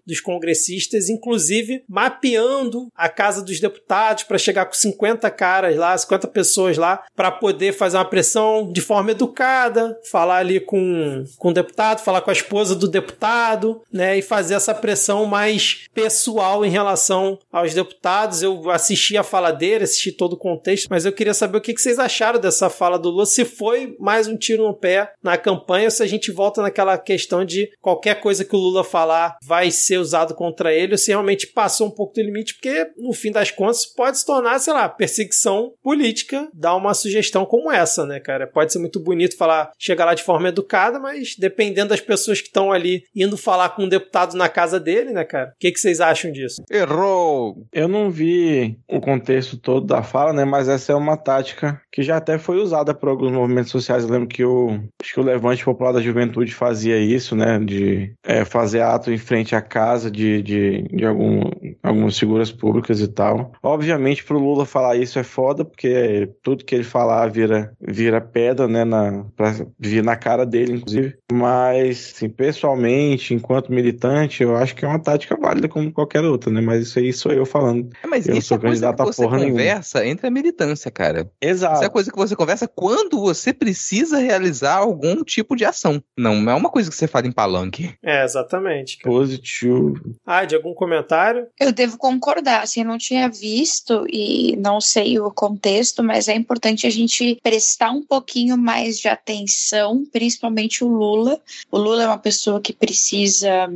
dos congressistas, inclusive mapeando a Casa dos Deputados para chegar com 50 caras lá, 50 pessoas lá, para poder fazer uma pressão de forma educada, falar ali com, com o deputado, falar com a esposa do deputado, né, e fazer essa pressão mais pessoal em relação aos deputados. Eu assisti a fala dele, assisti todo o contexto, mas eu queria saber o que vocês acharam dessa fala do Lula, se foi mais um tiro no pé na campanha ou se a gente volta naquela questão de qualquer coisa que o Lula falar vai ser usado contra ele, ou se realmente passou um pouco do limite, porque no fim das contas pode se tornar, sei lá, perseguição política, dar uma sugestão como essa, né, cara? Pode ser muito bonito falar, chegar lá de forma educada, mas dependendo das pessoas que estão ali indo falar com um deputado na casa dele, né, cara? O que, que vocês acham disso? Errou! Eu não vi o contexto todo da fala, né, mas essa é uma tática que já até foi usada por alguns movimentos sociais. Eu lembro que o, acho que o Levante Popular da Juventude fazia isso, né, de é, fazer em frente à casa de, de, de algum, algumas figuras públicas e tal. Obviamente, pro Lula falar isso é foda, porque tudo que ele falar vira, vira pedra, né, na, pra vir na cara dele, inclusive. Mas, assim, pessoalmente, enquanto militante, eu acho que é uma tática válida como qualquer outra, né? Mas isso aí sou eu falando. É, mas eu isso é coisa que você conversa nenhuma. entre a militância, cara. Exato. Isso é coisa que você conversa quando você precisa realizar algum tipo de ação. Não é uma coisa que você fala em palanque. É, exatamente. Positivo. Ah, de algum comentário? Eu devo concordar, assim, eu não tinha visto e não sei o contexto, mas é importante a gente prestar um pouquinho mais de atenção, principalmente o Lula. O Lula é uma pessoa que precisa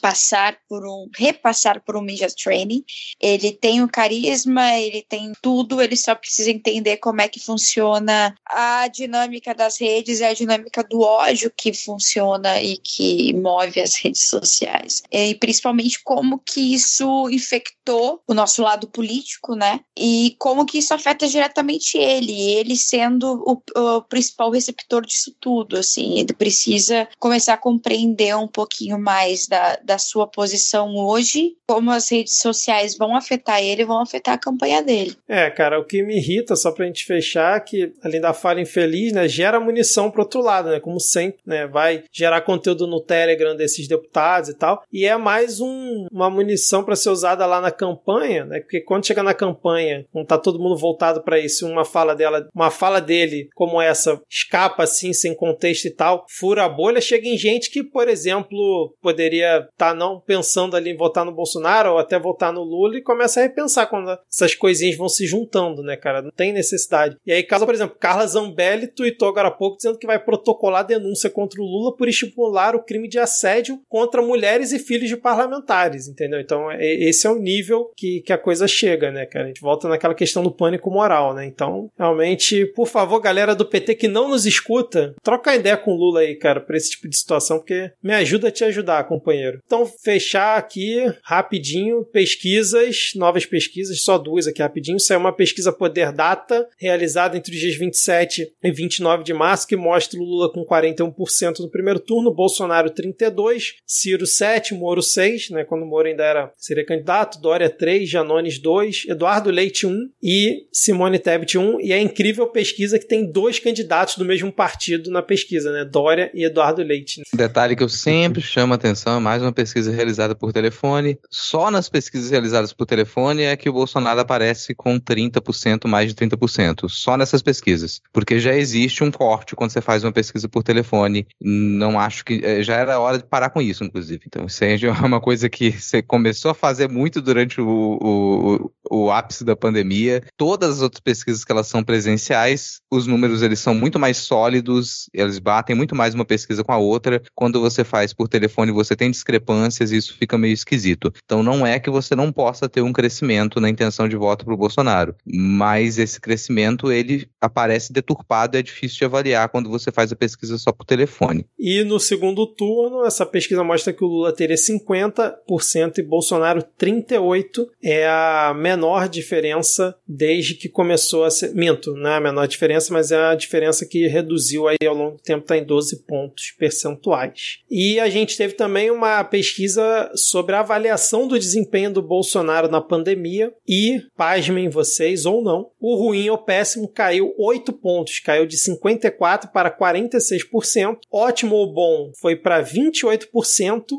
passar por um, repassar por um media training. Ele tem o carisma, ele tem tudo, ele só precisa entender como é que funciona a dinâmica das redes e a dinâmica do ódio que funciona e que move as redes sociais. E principalmente como que isso infectou o nosso lado político, né? E como que isso afeta diretamente ele, ele sendo o, o principal receptor disso tudo, assim, ele precisa começar a compreender um pouquinho mais da, da sua posição hoje, como as redes sociais vão afetar ele, vão afetar a campanha dele. É, cara, o que me irrita, só pra gente fechar, que além da fala infeliz, né, gera munição pro outro lado, né, como sempre, né, vai gerar conteúdo no Telegram desses deputados e tal, e é mais um, uma munição para ser usada lá na campanha, né, porque quando chega na campanha, quando tá todo mundo voltado para isso, uma fala dela, uma fala dele como essa, escapa assim, sem contexto e tal, fura a bolha, chega em gente que, por exemplo, poderia estar tá não pensando ali em votar no Bolsonaro ou até votar no Lula e começa a repensar quando essas coisinhas vão se juntando, né, cara? Não tem necessidade. E aí, caso, por exemplo, Carla Zambelli tweetou agora há pouco dizendo que vai protocolar denúncia contra o Lula por estimular o crime de assédio contra mulheres e filhos de parlamentares, entendeu? Então, é, esse é o nível que, que a coisa chega, né, cara? A gente volta naquela questão do pânico moral, né? Então, realmente, por favor, galera do PT que não nos escuta, troca ideia com o Lula aí, cara, pra esse tipo de situação, porque me ajuda a te ajudar, companheiro. Então, fechar aqui rapidinho, pesquisas, novas pesquisas, só duas aqui rapidinho. Isso é uma pesquisa Poder Data, realizada entre os dias 27 e 29 de março, que mostra o Lula com 41% no primeiro turno, Bolsonaro 32%, Ciro Ciro 7, Moro 6, né, quando Moro ainda era, seria candidato, Dória 3, Janones 2, Eduardo Leite 1 e Simone Tebet 1. E é incrível pesquisa que tem dois candidatos do mesmo partido na pesquisa, né, Dória e Eduardo Leite. Detalhe que eu sempre chamo a atenção, é mais uma pesquisa realizada por telefone. Só nas pesquisas realizadas por telefone é que o Bolsonaro aparece com 30%, mais de 30%. Só nessas pesquisas. Porque já existe um corte quando você faz uma pesquisa por telefone. Não acho que. Eh, já era hora de parar com isso, inclusive. Então, isso é uma coisa que você começou a fazer muito durante o, o, o ápice da pandemia. Todas as outras pesquisas que elas são presenciais, os números eles são muito mais sólidos, eles batem muito mais uma pesquisa com a outra. Quando você faz por telefone, você tem discrepâncias e isso fica meio esquisito. Então, não é que você não possa ter um crescimento na intenção de voto para o Bolsonaro, mas esse crescimento ele aparece deturpado e é difícil de avaliar quando você faz a pesquisa só por telefone. E no segundo turno, essa pesquisa mostra que o Lula teria 50% e Bolsonaro 38%. É a menor diferença desde que começou a ser. Minto, não é a menor diferença, mas é a diferença que reduziu aí ao longo do tempo, está em 12 pontos percentuais. E a gente teve também uma pesquisa sobre a avaliação do desempenho do Bolsonaro na pandemia e, pasmem vocês ou não, o ruim ou péssimo caiu 8 pontos, caiu de 54% para 46%, ótimo ou bom foi para 28%,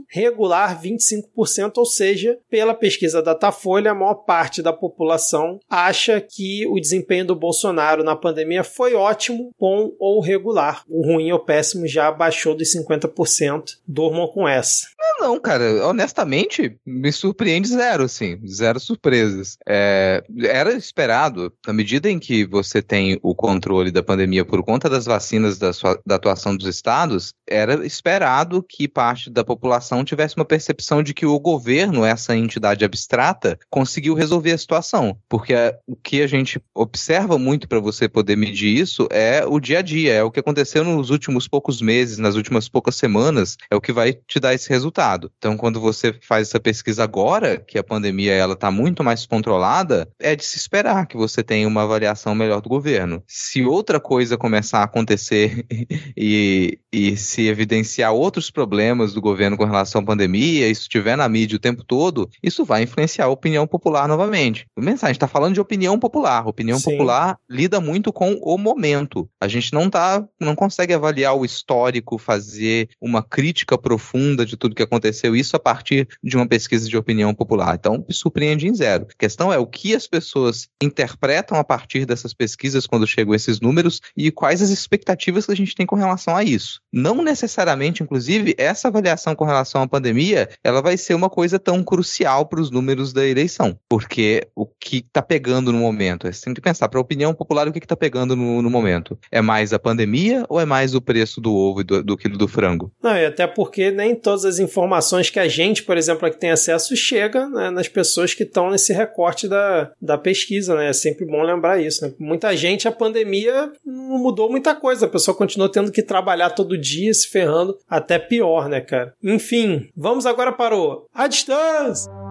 regular 25%, ou seja, pela pesquisa Datafolha, a maior parte da população acha que o desempenho do Bolsonaro na pandemia foi ótimo, bom ou regular. O ruim ou péssimo já baixou dos 50%. Durmam com essa. Não, cara. Honestamente, me surpreende zero, assim. Zero surpresas. É, era esperado, na medida em que você tem o controle da pandemia por conta das vacinas da, sua, da atuação dos estados, era esperado que parte da população tivesse uma percepção de que o governo, essa entidade abstrata, conseguiu resolver a situação. Porque o que a gente observa muito para você poder medir isso é o dia a dia, é o que aconteceu nos últimos poucos meses, nas últimas poucas semanas, é o que vai te dar esse resultado. Então, quando você faz essa pesquisa agora, que a pandemia ela está muito mais controlada, é de se esperar que você tenha uma avaliação melhor do governo. Se outra coisa começar a acontecer e, e se evidenciar outros problemas do governo com relação à pandemia, isso estiver na mídia o tempo todo, isso vai influenciar a opinião popular novamente. A mensagem está falando de opinião popular. Opinião Sim. popular lida muito com o momento. A gente não tá, não consegue avaliar o histórico, fazer uma crítica profunda de tudo que aconteceu, isso a partir de uma pesquisa de opinião popular. Então, surpreende em zero. A questão é o que as pessoas interpretam a partir dessas pesquisas quando chegam esses números e quais as expectativas que a gente tem com relação a isso. Não necessariamente, inclusive, essa avaliação com relação à pandemia, ela vai ser uma coisa tão crucial para os números da eleição, porque o que está pegando no momento, você tem que pensar para a opinião popular o que está pegando no, no, momento. É mais a pandemia ou é mais o preço do ovo e do, do quilo do frango? Não, e até porque nem todas as informações que a gente, por exemplo, aqui tem acesso chega né, nas pessoas que estão nesse recorte da, da pesquisa, né? É sempre bom lembrar isso, né? Muita gente, a pandemia não mudou muita coisa, a pessoa continua tendo que trabalhar todo dia, se ferrando, até pior, né, cara? Enfim, vamos agora para o A Distância!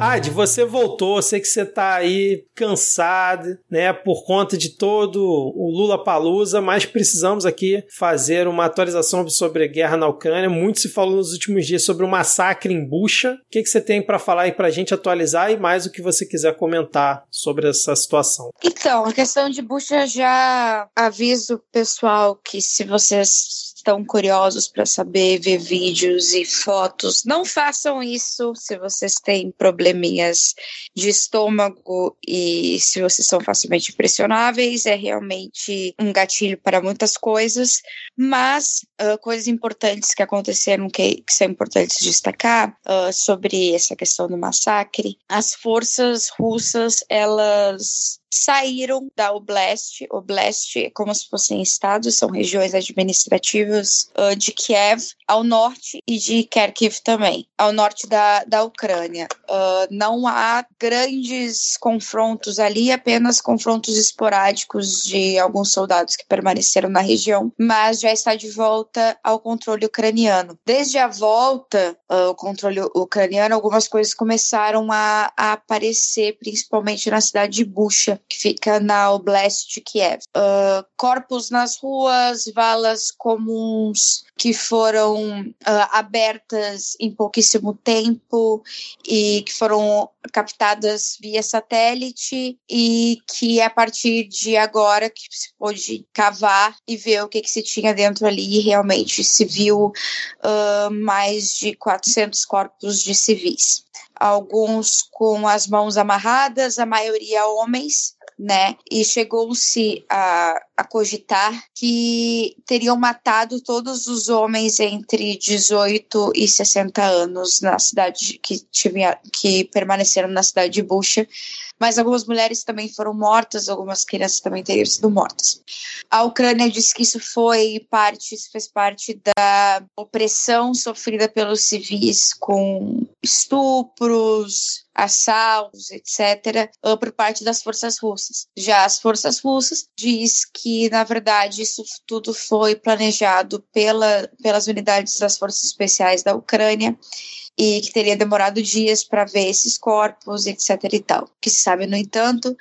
Ad, você voltou, sei que você tá aí cansado, né, por conta de todo o Lula Palusa, mas precisamos aqui fazer uma atualização sobre a guerra na Ucrânia. Muito se falou nos últimos dias sobre o massacre em Bucha. O que, que você tem para falar aí pra gente atualizar e mais o que você quiser comentar sobre essa situação? Então, a questão de Bucha já aviso pessoal que se vocês estão curiosos para saber, ver vídeos e fotos, não façam isso se vocês têm probleminhas de estômago e se vocês são facilmente impressionáveis. É realmente um gatilho para muitas coisas, mas uh, coisas importantes que aconteceram que, que são importantes destacar uh, sobre essa questão do massacre. As forças russas, elas saíram da Oblast. Oblast é como se fossem estados, são regiões administrativas uh, de Kiev, ao norte e de Kharkiv também, ao norte da, da Ucrânia. Uh, não há grandes confrontos ali, apenas confrontos esporádicos de alguns soldados que permaneceram na região, mas já está de volta ao controle ucraniano. Desde a volta uh, ao controle ucraniano, algumas coisas começaram a, a aparecer, principalmente na cidade de Bucha, Que fica na Oblast de Kiev. Uh, corpos nas ruas, valas comuns que foram uh, abertas em pouquíssimo tempo e que foram captadas via satélite e que a partir de agora que se pôde cavar e ver o que, que se tinha dentro ali realmente se viu uh, mais de 400 corpos de civis alguns com as mãos amarradas, a maioria homens, né? E chegou-se a, a cogitar que teriam matado todos os homens entre 18 e 60 anos na cidade que, tinha, que permaneceram na cidade de Bucha mas algumas mulheres também foram mortas, algumas crianças também teriam sido mortas. A Ucrânia diz que isso foi parte, isso fez parte da opressão sofrida pelos civis com estupros, assaltos, etc., por parte das forças russas. Já as forças russas diz que, na verdade, isso tudo foi planejado pela, pelas unidades das forças especiais da Ucrânia e que teria demorado dias para ver esses corpos, etc. e tal. O que se sabe, no entanto,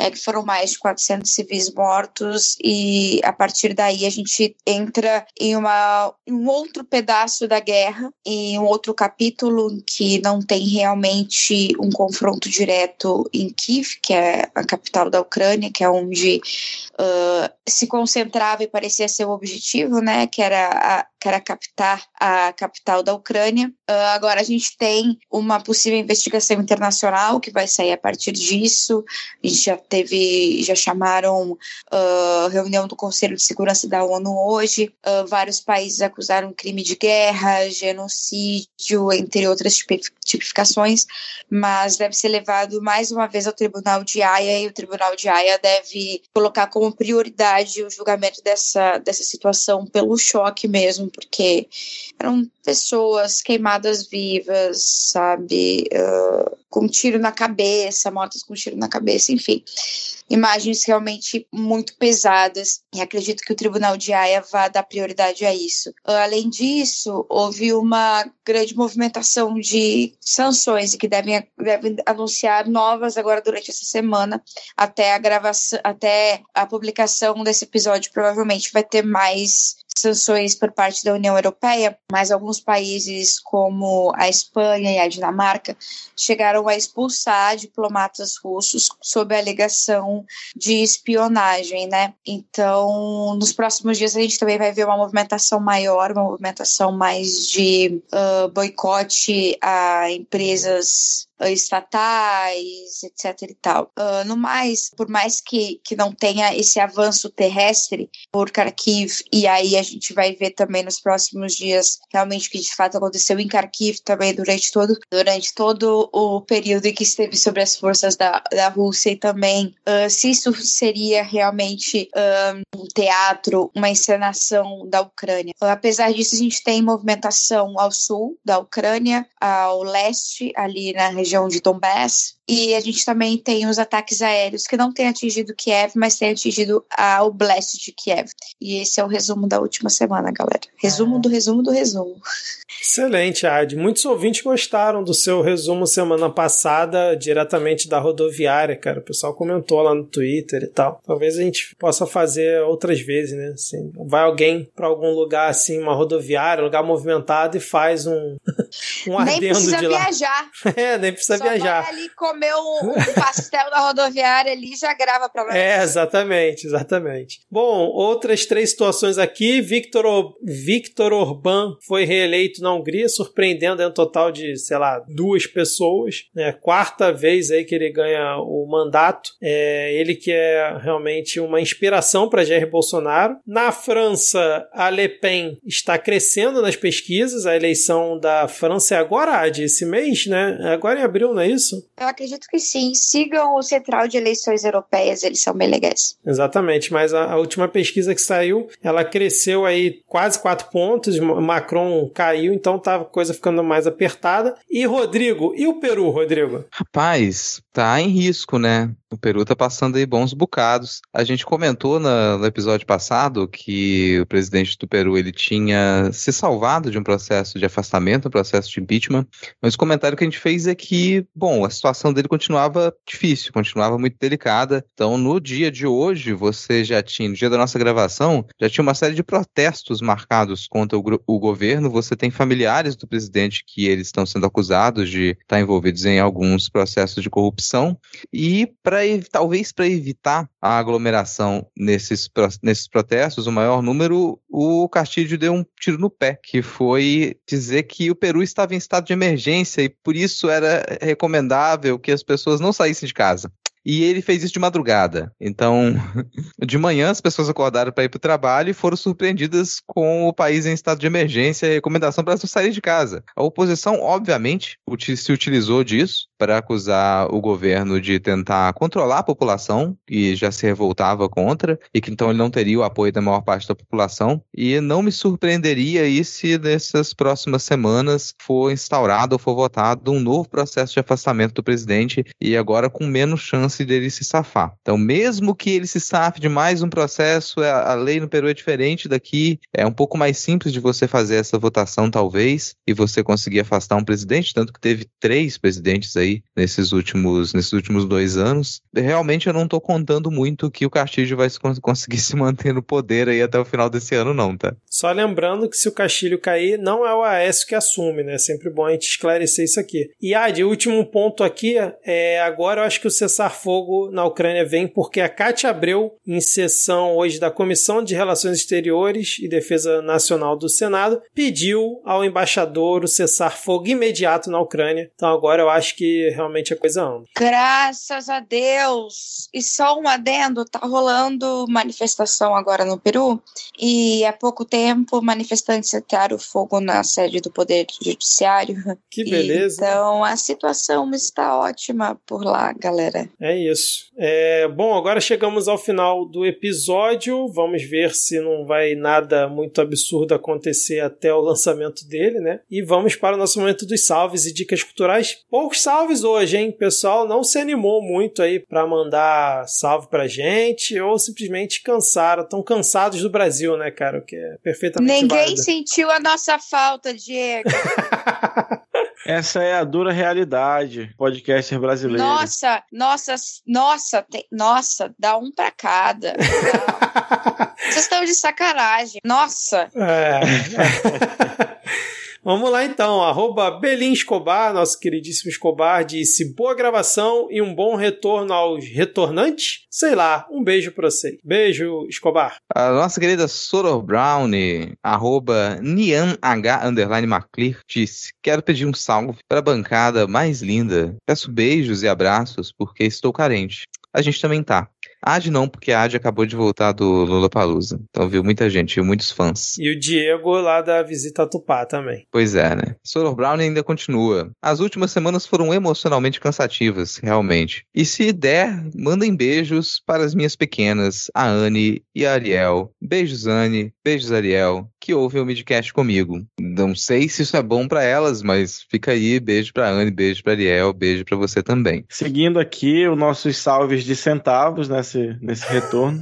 é que foram mais de 400 civis mortos e a partir daí a gente entra em uma, um outro pedaço da guerra, em um outro capítulo que não tem realmente um confronto direto em Kiev, que é a capital da Ucrânia, que é onde uh, se concentrava e parecia ser o objetivo, né, que era, a, que era captar a capital da Ucrânia. Uh, agora a gente tem uma possível investigação internacional que vai sair a partir disso. A gente já teve, já chamaram uh, reunião do Conselho de Segurança da ONU hoje. Uh, vários países acusaram crime de guerra, genocídio, entre outras tipificações, mas deve ser levado mais uma vez ao Tribunal de Haia e o Tribunal de Haia deve colocar como prioridade o julgamento dessa, dessa situação pelo choque mesmo, porque eram pessoas queimadas vivas, sabe, uh, com tiro na cabeça, mortas com tiro na cabeça, enfim imagens realmente muito pesadas e acredito que o Tribunal de Haia vá dar prioridade a isso. Além disso, houve uma grande movimentação de sanções que devem, devem anunciar novas agora durante essa semana até a gravação, até a publicação desse episódio provavelmente vai ter mais sanções por parte da União Europeia, mas alguns países como a Espanha e a Dinamarca chegaram a expulsar diplomatas russos sob a alegação de espionagem, né? Então, nos próximos dias a gente também vai ver uma movimentação maior, uma movimentação mais de uh, boicote a empresas estatais, etc e tal. Uh, no mais, por mais que, que não tenha esse avanço terrestre por Kharkiv, e aí a gente vai ver também nos próximos dias realmente o que de fato aconteceu em Kharkiv também durante todo, durante todo o período em que esteve sobre as forças da, da Rússia e também uh, se isso seria realmente um teatro, uma encenação da Ucrânia. Uh, apesar disso, a gente tem movimentação ao sul da Ucrânia, ao leste, ali na região região de Donbass. E a gente também tem os ataques aéreos que não têm atingido Kiev, mas têm atingido a Oblast de Kiev. E esse é o resumo da última semana, galera. Resumo do resumo do resumo. Excelente, Ad. Muitos ouvintes gostaram do seu resumo semana passada, diretamente da rodoviária, cara. O pessoal comentou lá no Twitter e tal. Talvez a gente possa fazer outras vezes, né? Assim, vai alguém para algum lugar, assim, uma rodoviária, um lugar movimentado e faz um, um ardendo de lá. Nem precisa viajar. é, nem precisa Só viajar. Vai ali comer um, um pastel da rodoviária ali já grava pra nós. É, exatamente, exatamente. Bom, outras três situações aqui. Victor, Victor Orbán foi reeleito na Hungria, surpreendendo um total de, sei lá, duas pessoas. É quarta vez aí que ele ganha o mandato. É, ele que é realmente uma inspiração para Jair Bolsonaro. Na França, a Le Pen está crescendo nas pesquisas. A eleição da França é agora, de esse mês, né? Agora em abril, não é isso? Eu acredito que sim. Sigam o Central de Eleições Europeias, eles são bem legais. Exatamente, mas a, a última pesquisa que saiu, ela cresceu aí quase quatro pontos, Macron caiu, então tá a coisa ficando mais apertada. E Rodrigo, e o Peru, Rodrigo? Rapaz, tá em risco, né? O Peru tá passando aí bons bocados. A gente comentou na, no episódio passado que o presidente do Peru ele tinha se salvado de um processo de afastamento, um processo de impeachment, mas o comentário que a gente fez é que, bom, a situação dele continuava difícil, continuava muito delicada. Então, no dia de hoje, você já tinha, no dia da nossa gravação, já tinha uma série de protestos marcados contra o, o governo. Você tem familiares do presidente que eles estão sendo acusados de estar envolvidos em alguns processos de corrupção. E para talvez para evitar a aglomeração nesses, nesses protestos, o maior número, o Castilho deu um tiro no pé, que foi dizer que o Peru estava em estado de emergência e por isso era recomendável que as pessoas não saíssem de casa. E ele fez isso de madrugada. Então, de manhã as pessoas acordaram para ir para o trabalho e foram surpreendidas com o país em estado de emergência e recomendação para elas não saírem de casa. A oposição, obviamente, se utilizou disso para acusar o governo de tentar controlar a população, e já se revoltava contra, e que então ele não teria o apoio da maior parte da população. E não me surpreenderia aí se nessas próximas semanas for instaurado ou for votado um novo processo de afastamento do presidente, e agora com menos chance chance dele se safar. Então, mesmo que ele se safe de mais um processo, é, a lei no Peru é diferente daqui, é um pouco mais simples de você fazer essa votação, talvez, e você conseguir afastar um presidente, tanto que teve três presidentes aí nesses últimos, nesses últimos dois anos. Realmente eu não estou contando muito que o Castilho vai conseguir se manter no poder aí até o final desse ano, não, tá? Só lembrando que se o Castilho cair, não é o Aécio que assume, né? É sempre bom a gente esclarecer isso aqui. E, Ad, último ponto aqui, é, agora eu acho que o cessar fogo na Ucrânia vem porque a Cátia Abreu, em sessão hoje da Comissão de Relações Exteriores e Defesa Nacional do Senado, pediu ao embaixador o cessar-fogo imediato na Ucrânia. Então agora eu acho que realmente a coisa anda. Graças a Deus! E só um adendo, tá rolando manifestação agora no Peru e há pouco tempo manifestantes setaram fogo na sede do Poder Judiciário. Que beleza! Então a situação está ótima por lá, galera. É é isso. É, bom, agora chegamos ao final do episódio. Vamos ver se não vai nada muito absurdo acontecer até o lançamento dele, né? E vamos para o nosso momento dos salves e dicas culturais. Poucos salves hoje, hein? Pessoal não se animou muito aí para mandar salve pra gente ou simplesmente cansaram, estão cansados do Brasil, né, cara? O que é perfeitamente Ninguém válido. sentiu a nossa falta, Diego. Essa é a dura realidade, podcaster brasileiro. Nossa, nossa, nossa, tem, nossa, dá um pra cada. Vocês estão de sacanagem. Nossa. É. Vamos lá então, arroba Belin Escobar, nosso queridíssimo Escobar, disse boa gravação e um bom retorno aos retornantes. Sei lá, um beijo pra você. Beijo, Escobar. A nossa querida Soror Brownie, arroba underline Maclear, disse: Quero pedir um salve para a bancada mais linda. Peço beijos e abraços porque estou carente. A gente também tá. Ad não, porque a Ad acabou de voltar do Lollapalooza. Então viu muita gente, viu muitos fãs. E o Diego lá da visita a Tupá também. Pois é, né? Solar Brown ainda continua. As últimas semanas foram emocionalmente cansativas, realmente. E se der, mandem beijos para as minhas pequenas, a Anne e a Ariel. Beijos, Anne. Beijos, Ariel. Que ouvem o Midcast comigo. Não sei se isso é bom para elas, mas fica aí. Beijo pra Anne, beijo pra Ariel, beijo para você também. Seguindo aqui os nossos salves de centavos, né? Nesse, nesse retorno.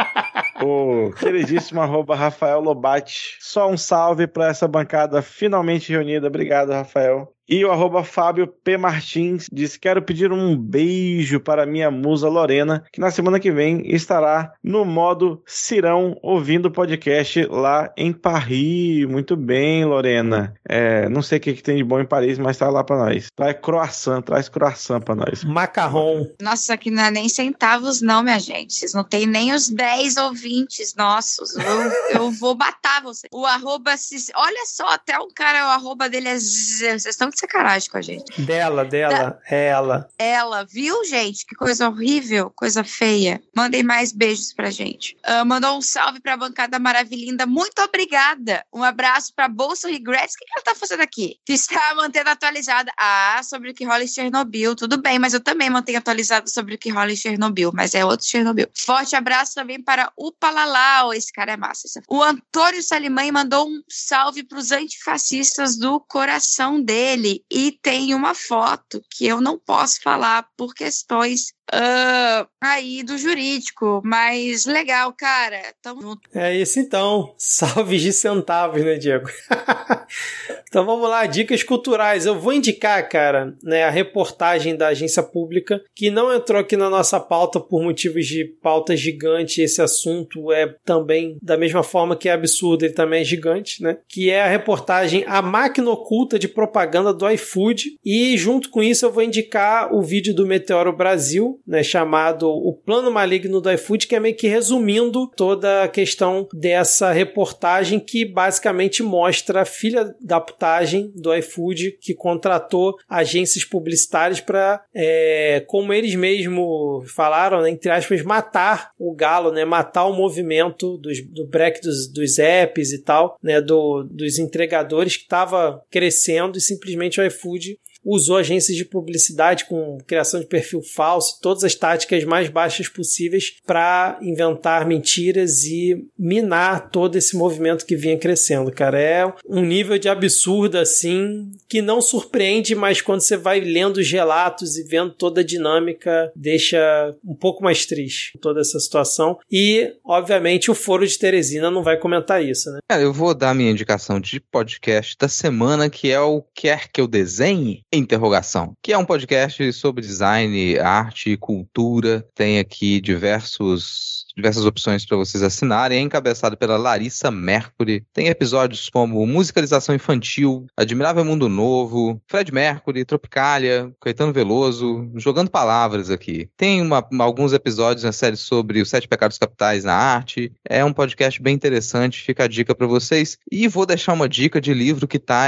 o queridíssimo arroba Rafael Lobate. Só um salve para essa bancada finalmente reunida. Obrigado, Rafael. E o arroba Fábio P. Martins diz: Quero pedir um beijo para minha musa Lorena, que na semana que vem estará no modo Cirão ouvindo o podcast lá em Paris. Muito bem, Lorena. É, não sei o que, que, tem de bom em Paris, mas tá lá para nós. Traz croissant, traz croissant para nós. Macarrão. Nossa, aqui não é nem centavos, não, minha gente. Vocês não tem nem os 10 ouvintes nossos. Eu, eu vou matar você. O arroba. Olha só, até um cara, o arroba dele é. Vocês estão de sacanagem com a gente. Dela, dela, da... é ela. Ela, viu, gente? Que coisa horrível, coisa feia. Mandem mais beijos pra gente. Uh, mandou um salve pra bancada maravilhinda. Muito obrigada. Um abraço pra Bolsa Regrets. O que, que ela tá fazendo aqui? Que está mantendo atualizada. Ah, sobre o que rola em Chernobyl. Tudo bem, mas eu também mantenho atualizado sobre o que rola em Chernobyl, mas é outro Chernobyl. Forte abraço também para o Palalau. Esse cara é massa. O Antônio Salimãe mandou um salve pros antifascistas do coração dele dele e tem uma foto que eu não posso falar por questões uh, aí do jurídico, mas legal, cara. Tamo junto. É isso então. Salve de centavos, né, Diego? então vamos lá, dicas culturais. Eu vou indicar, cara, né, a reportagem da agência pública que não entrou aqui na nossa pauta por motivos de pauta gigante. Esse assunto é também da mesma forma que é absurdo, ele também é gigante, né? Que é a reportagem A Máquina Oculta de Propaganda do iFood. E junto com isso eu vou indicar o vídeo do Meteoro Brasil, né, chamado O Plano Maligno do iFood, que é meio que resumindo toda a questão dessa reportagem que basicamente mostra a filha da putagem do iFood que contratou agências publicitárias para, é, como eles mesmos falaram, né, entre aspas, matar o galo, né, matar o movimento dos, do break dos, dos apps e tal, né, do, dos entregadores que estava crescendo e simplesmente o iFood usou agências de publicidade com criação de perfil falso, todas as táticas mais baixas possíveis para inventar mentiras e minar todo esse movimento que vinha crescendo, cara. É um nível de absurdo assim que não surpreende, mas quando você vai lendo os relatos e vendo toda a dinâmica, deixa um pouco mais triste toda essa situação. E, obviamente, o Foro de Teresina não vai comentar isso, né? Cara, eu vou dar minha indicação de podcast da semana, que é o Quer Que Eu Desenhe? Interrogação, que é um podcast sobre design, arte cultura. Tem aqui diversos diversas opções para vocês assinarem. É encabeçado pela Larissa Mercury. Tem episódios como Musicalização Infantil, Admirável Mundo Novo, Fred Mercury, Tropicália, Caetano Veloso, jogando palavras aqui. Tem uma, alguns episódios na série sobre os Sete Pecados Capitais na arte. É um podcast bem interessante, fica a dica para vocês. E vou deixar uma dica de livro que está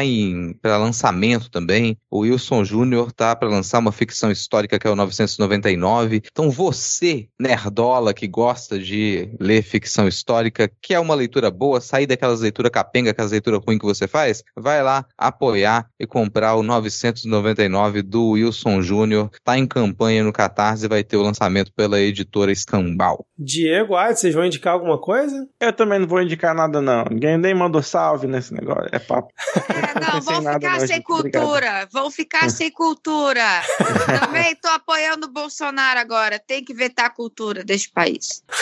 para lançamento também. O Wilson Júnior tá para lançar uma ficção histórica que é o 999. Então você, nerdola que gosta gosta de ler ficção histórica, que é uma leitura boa, sair daquelas leituras capenga, aquelas leituras ruins que você faz, vai lá apoiar e comprar o 999 do Wilson Júnior. Tá em campanha no Catarse e vai ter o lançamento pela editora Escambau. Diego, ah, vocês vão indicar alguma coisa? Eu também não vou indicar nada, não. Ninguém nem mandou salve nesse negócio. É papo. É, não, vão ficar sem cultura. Obrigado. Vão ficar sem cultura. também tô apoiando o Bolsonaro agora. Tem que vetar a cultura deste país.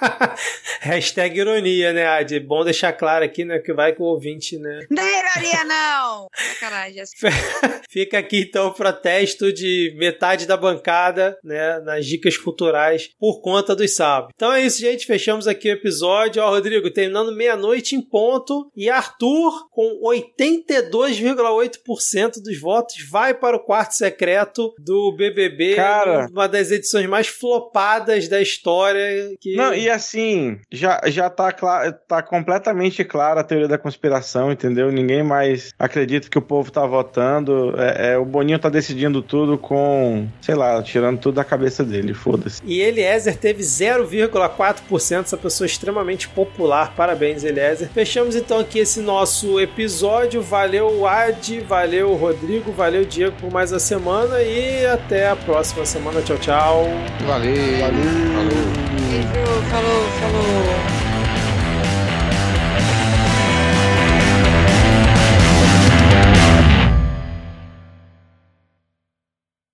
Hashtag ironia, né, Adi? Bom deixar claro aqui, né, que vai com o ouvinte, né? Não é ironia, não! Sacanagem. Fica aqui, então, o protesto de metade da bancada, né, nas dicas culturais por conta dos sábios. Então é isso, gente. Fechamos aqui o episódio. Ó, Rodrigo, terminando meia-noite em ponto. E Arthur, com 82,8% dos votos, vai para o quarto secreto do BBB. Cara... Uma das edições mais flopadas da história que. Não, e assim, já, já tá, clara, tá completamente clara a teoria da conspiração, entendeu? Ninguém mais acredita que o povo tá votando. É, é o Boninho tá decidindo tudo com, sei lá, tirando tudo da cabeça dele, foda-se. E Eliezer teve 0,4%, essa pessoa extremamente popular. Parabéns, Eliezer. Fechamos então aqui esse nosso episódio. Valeu, Ad, valeu, Rodrigo, valeu, Diego, por mais a semana e até a próxima semana. Tchau, tchau. Valeu. Valeu. Falou. Beijo, falou, falou.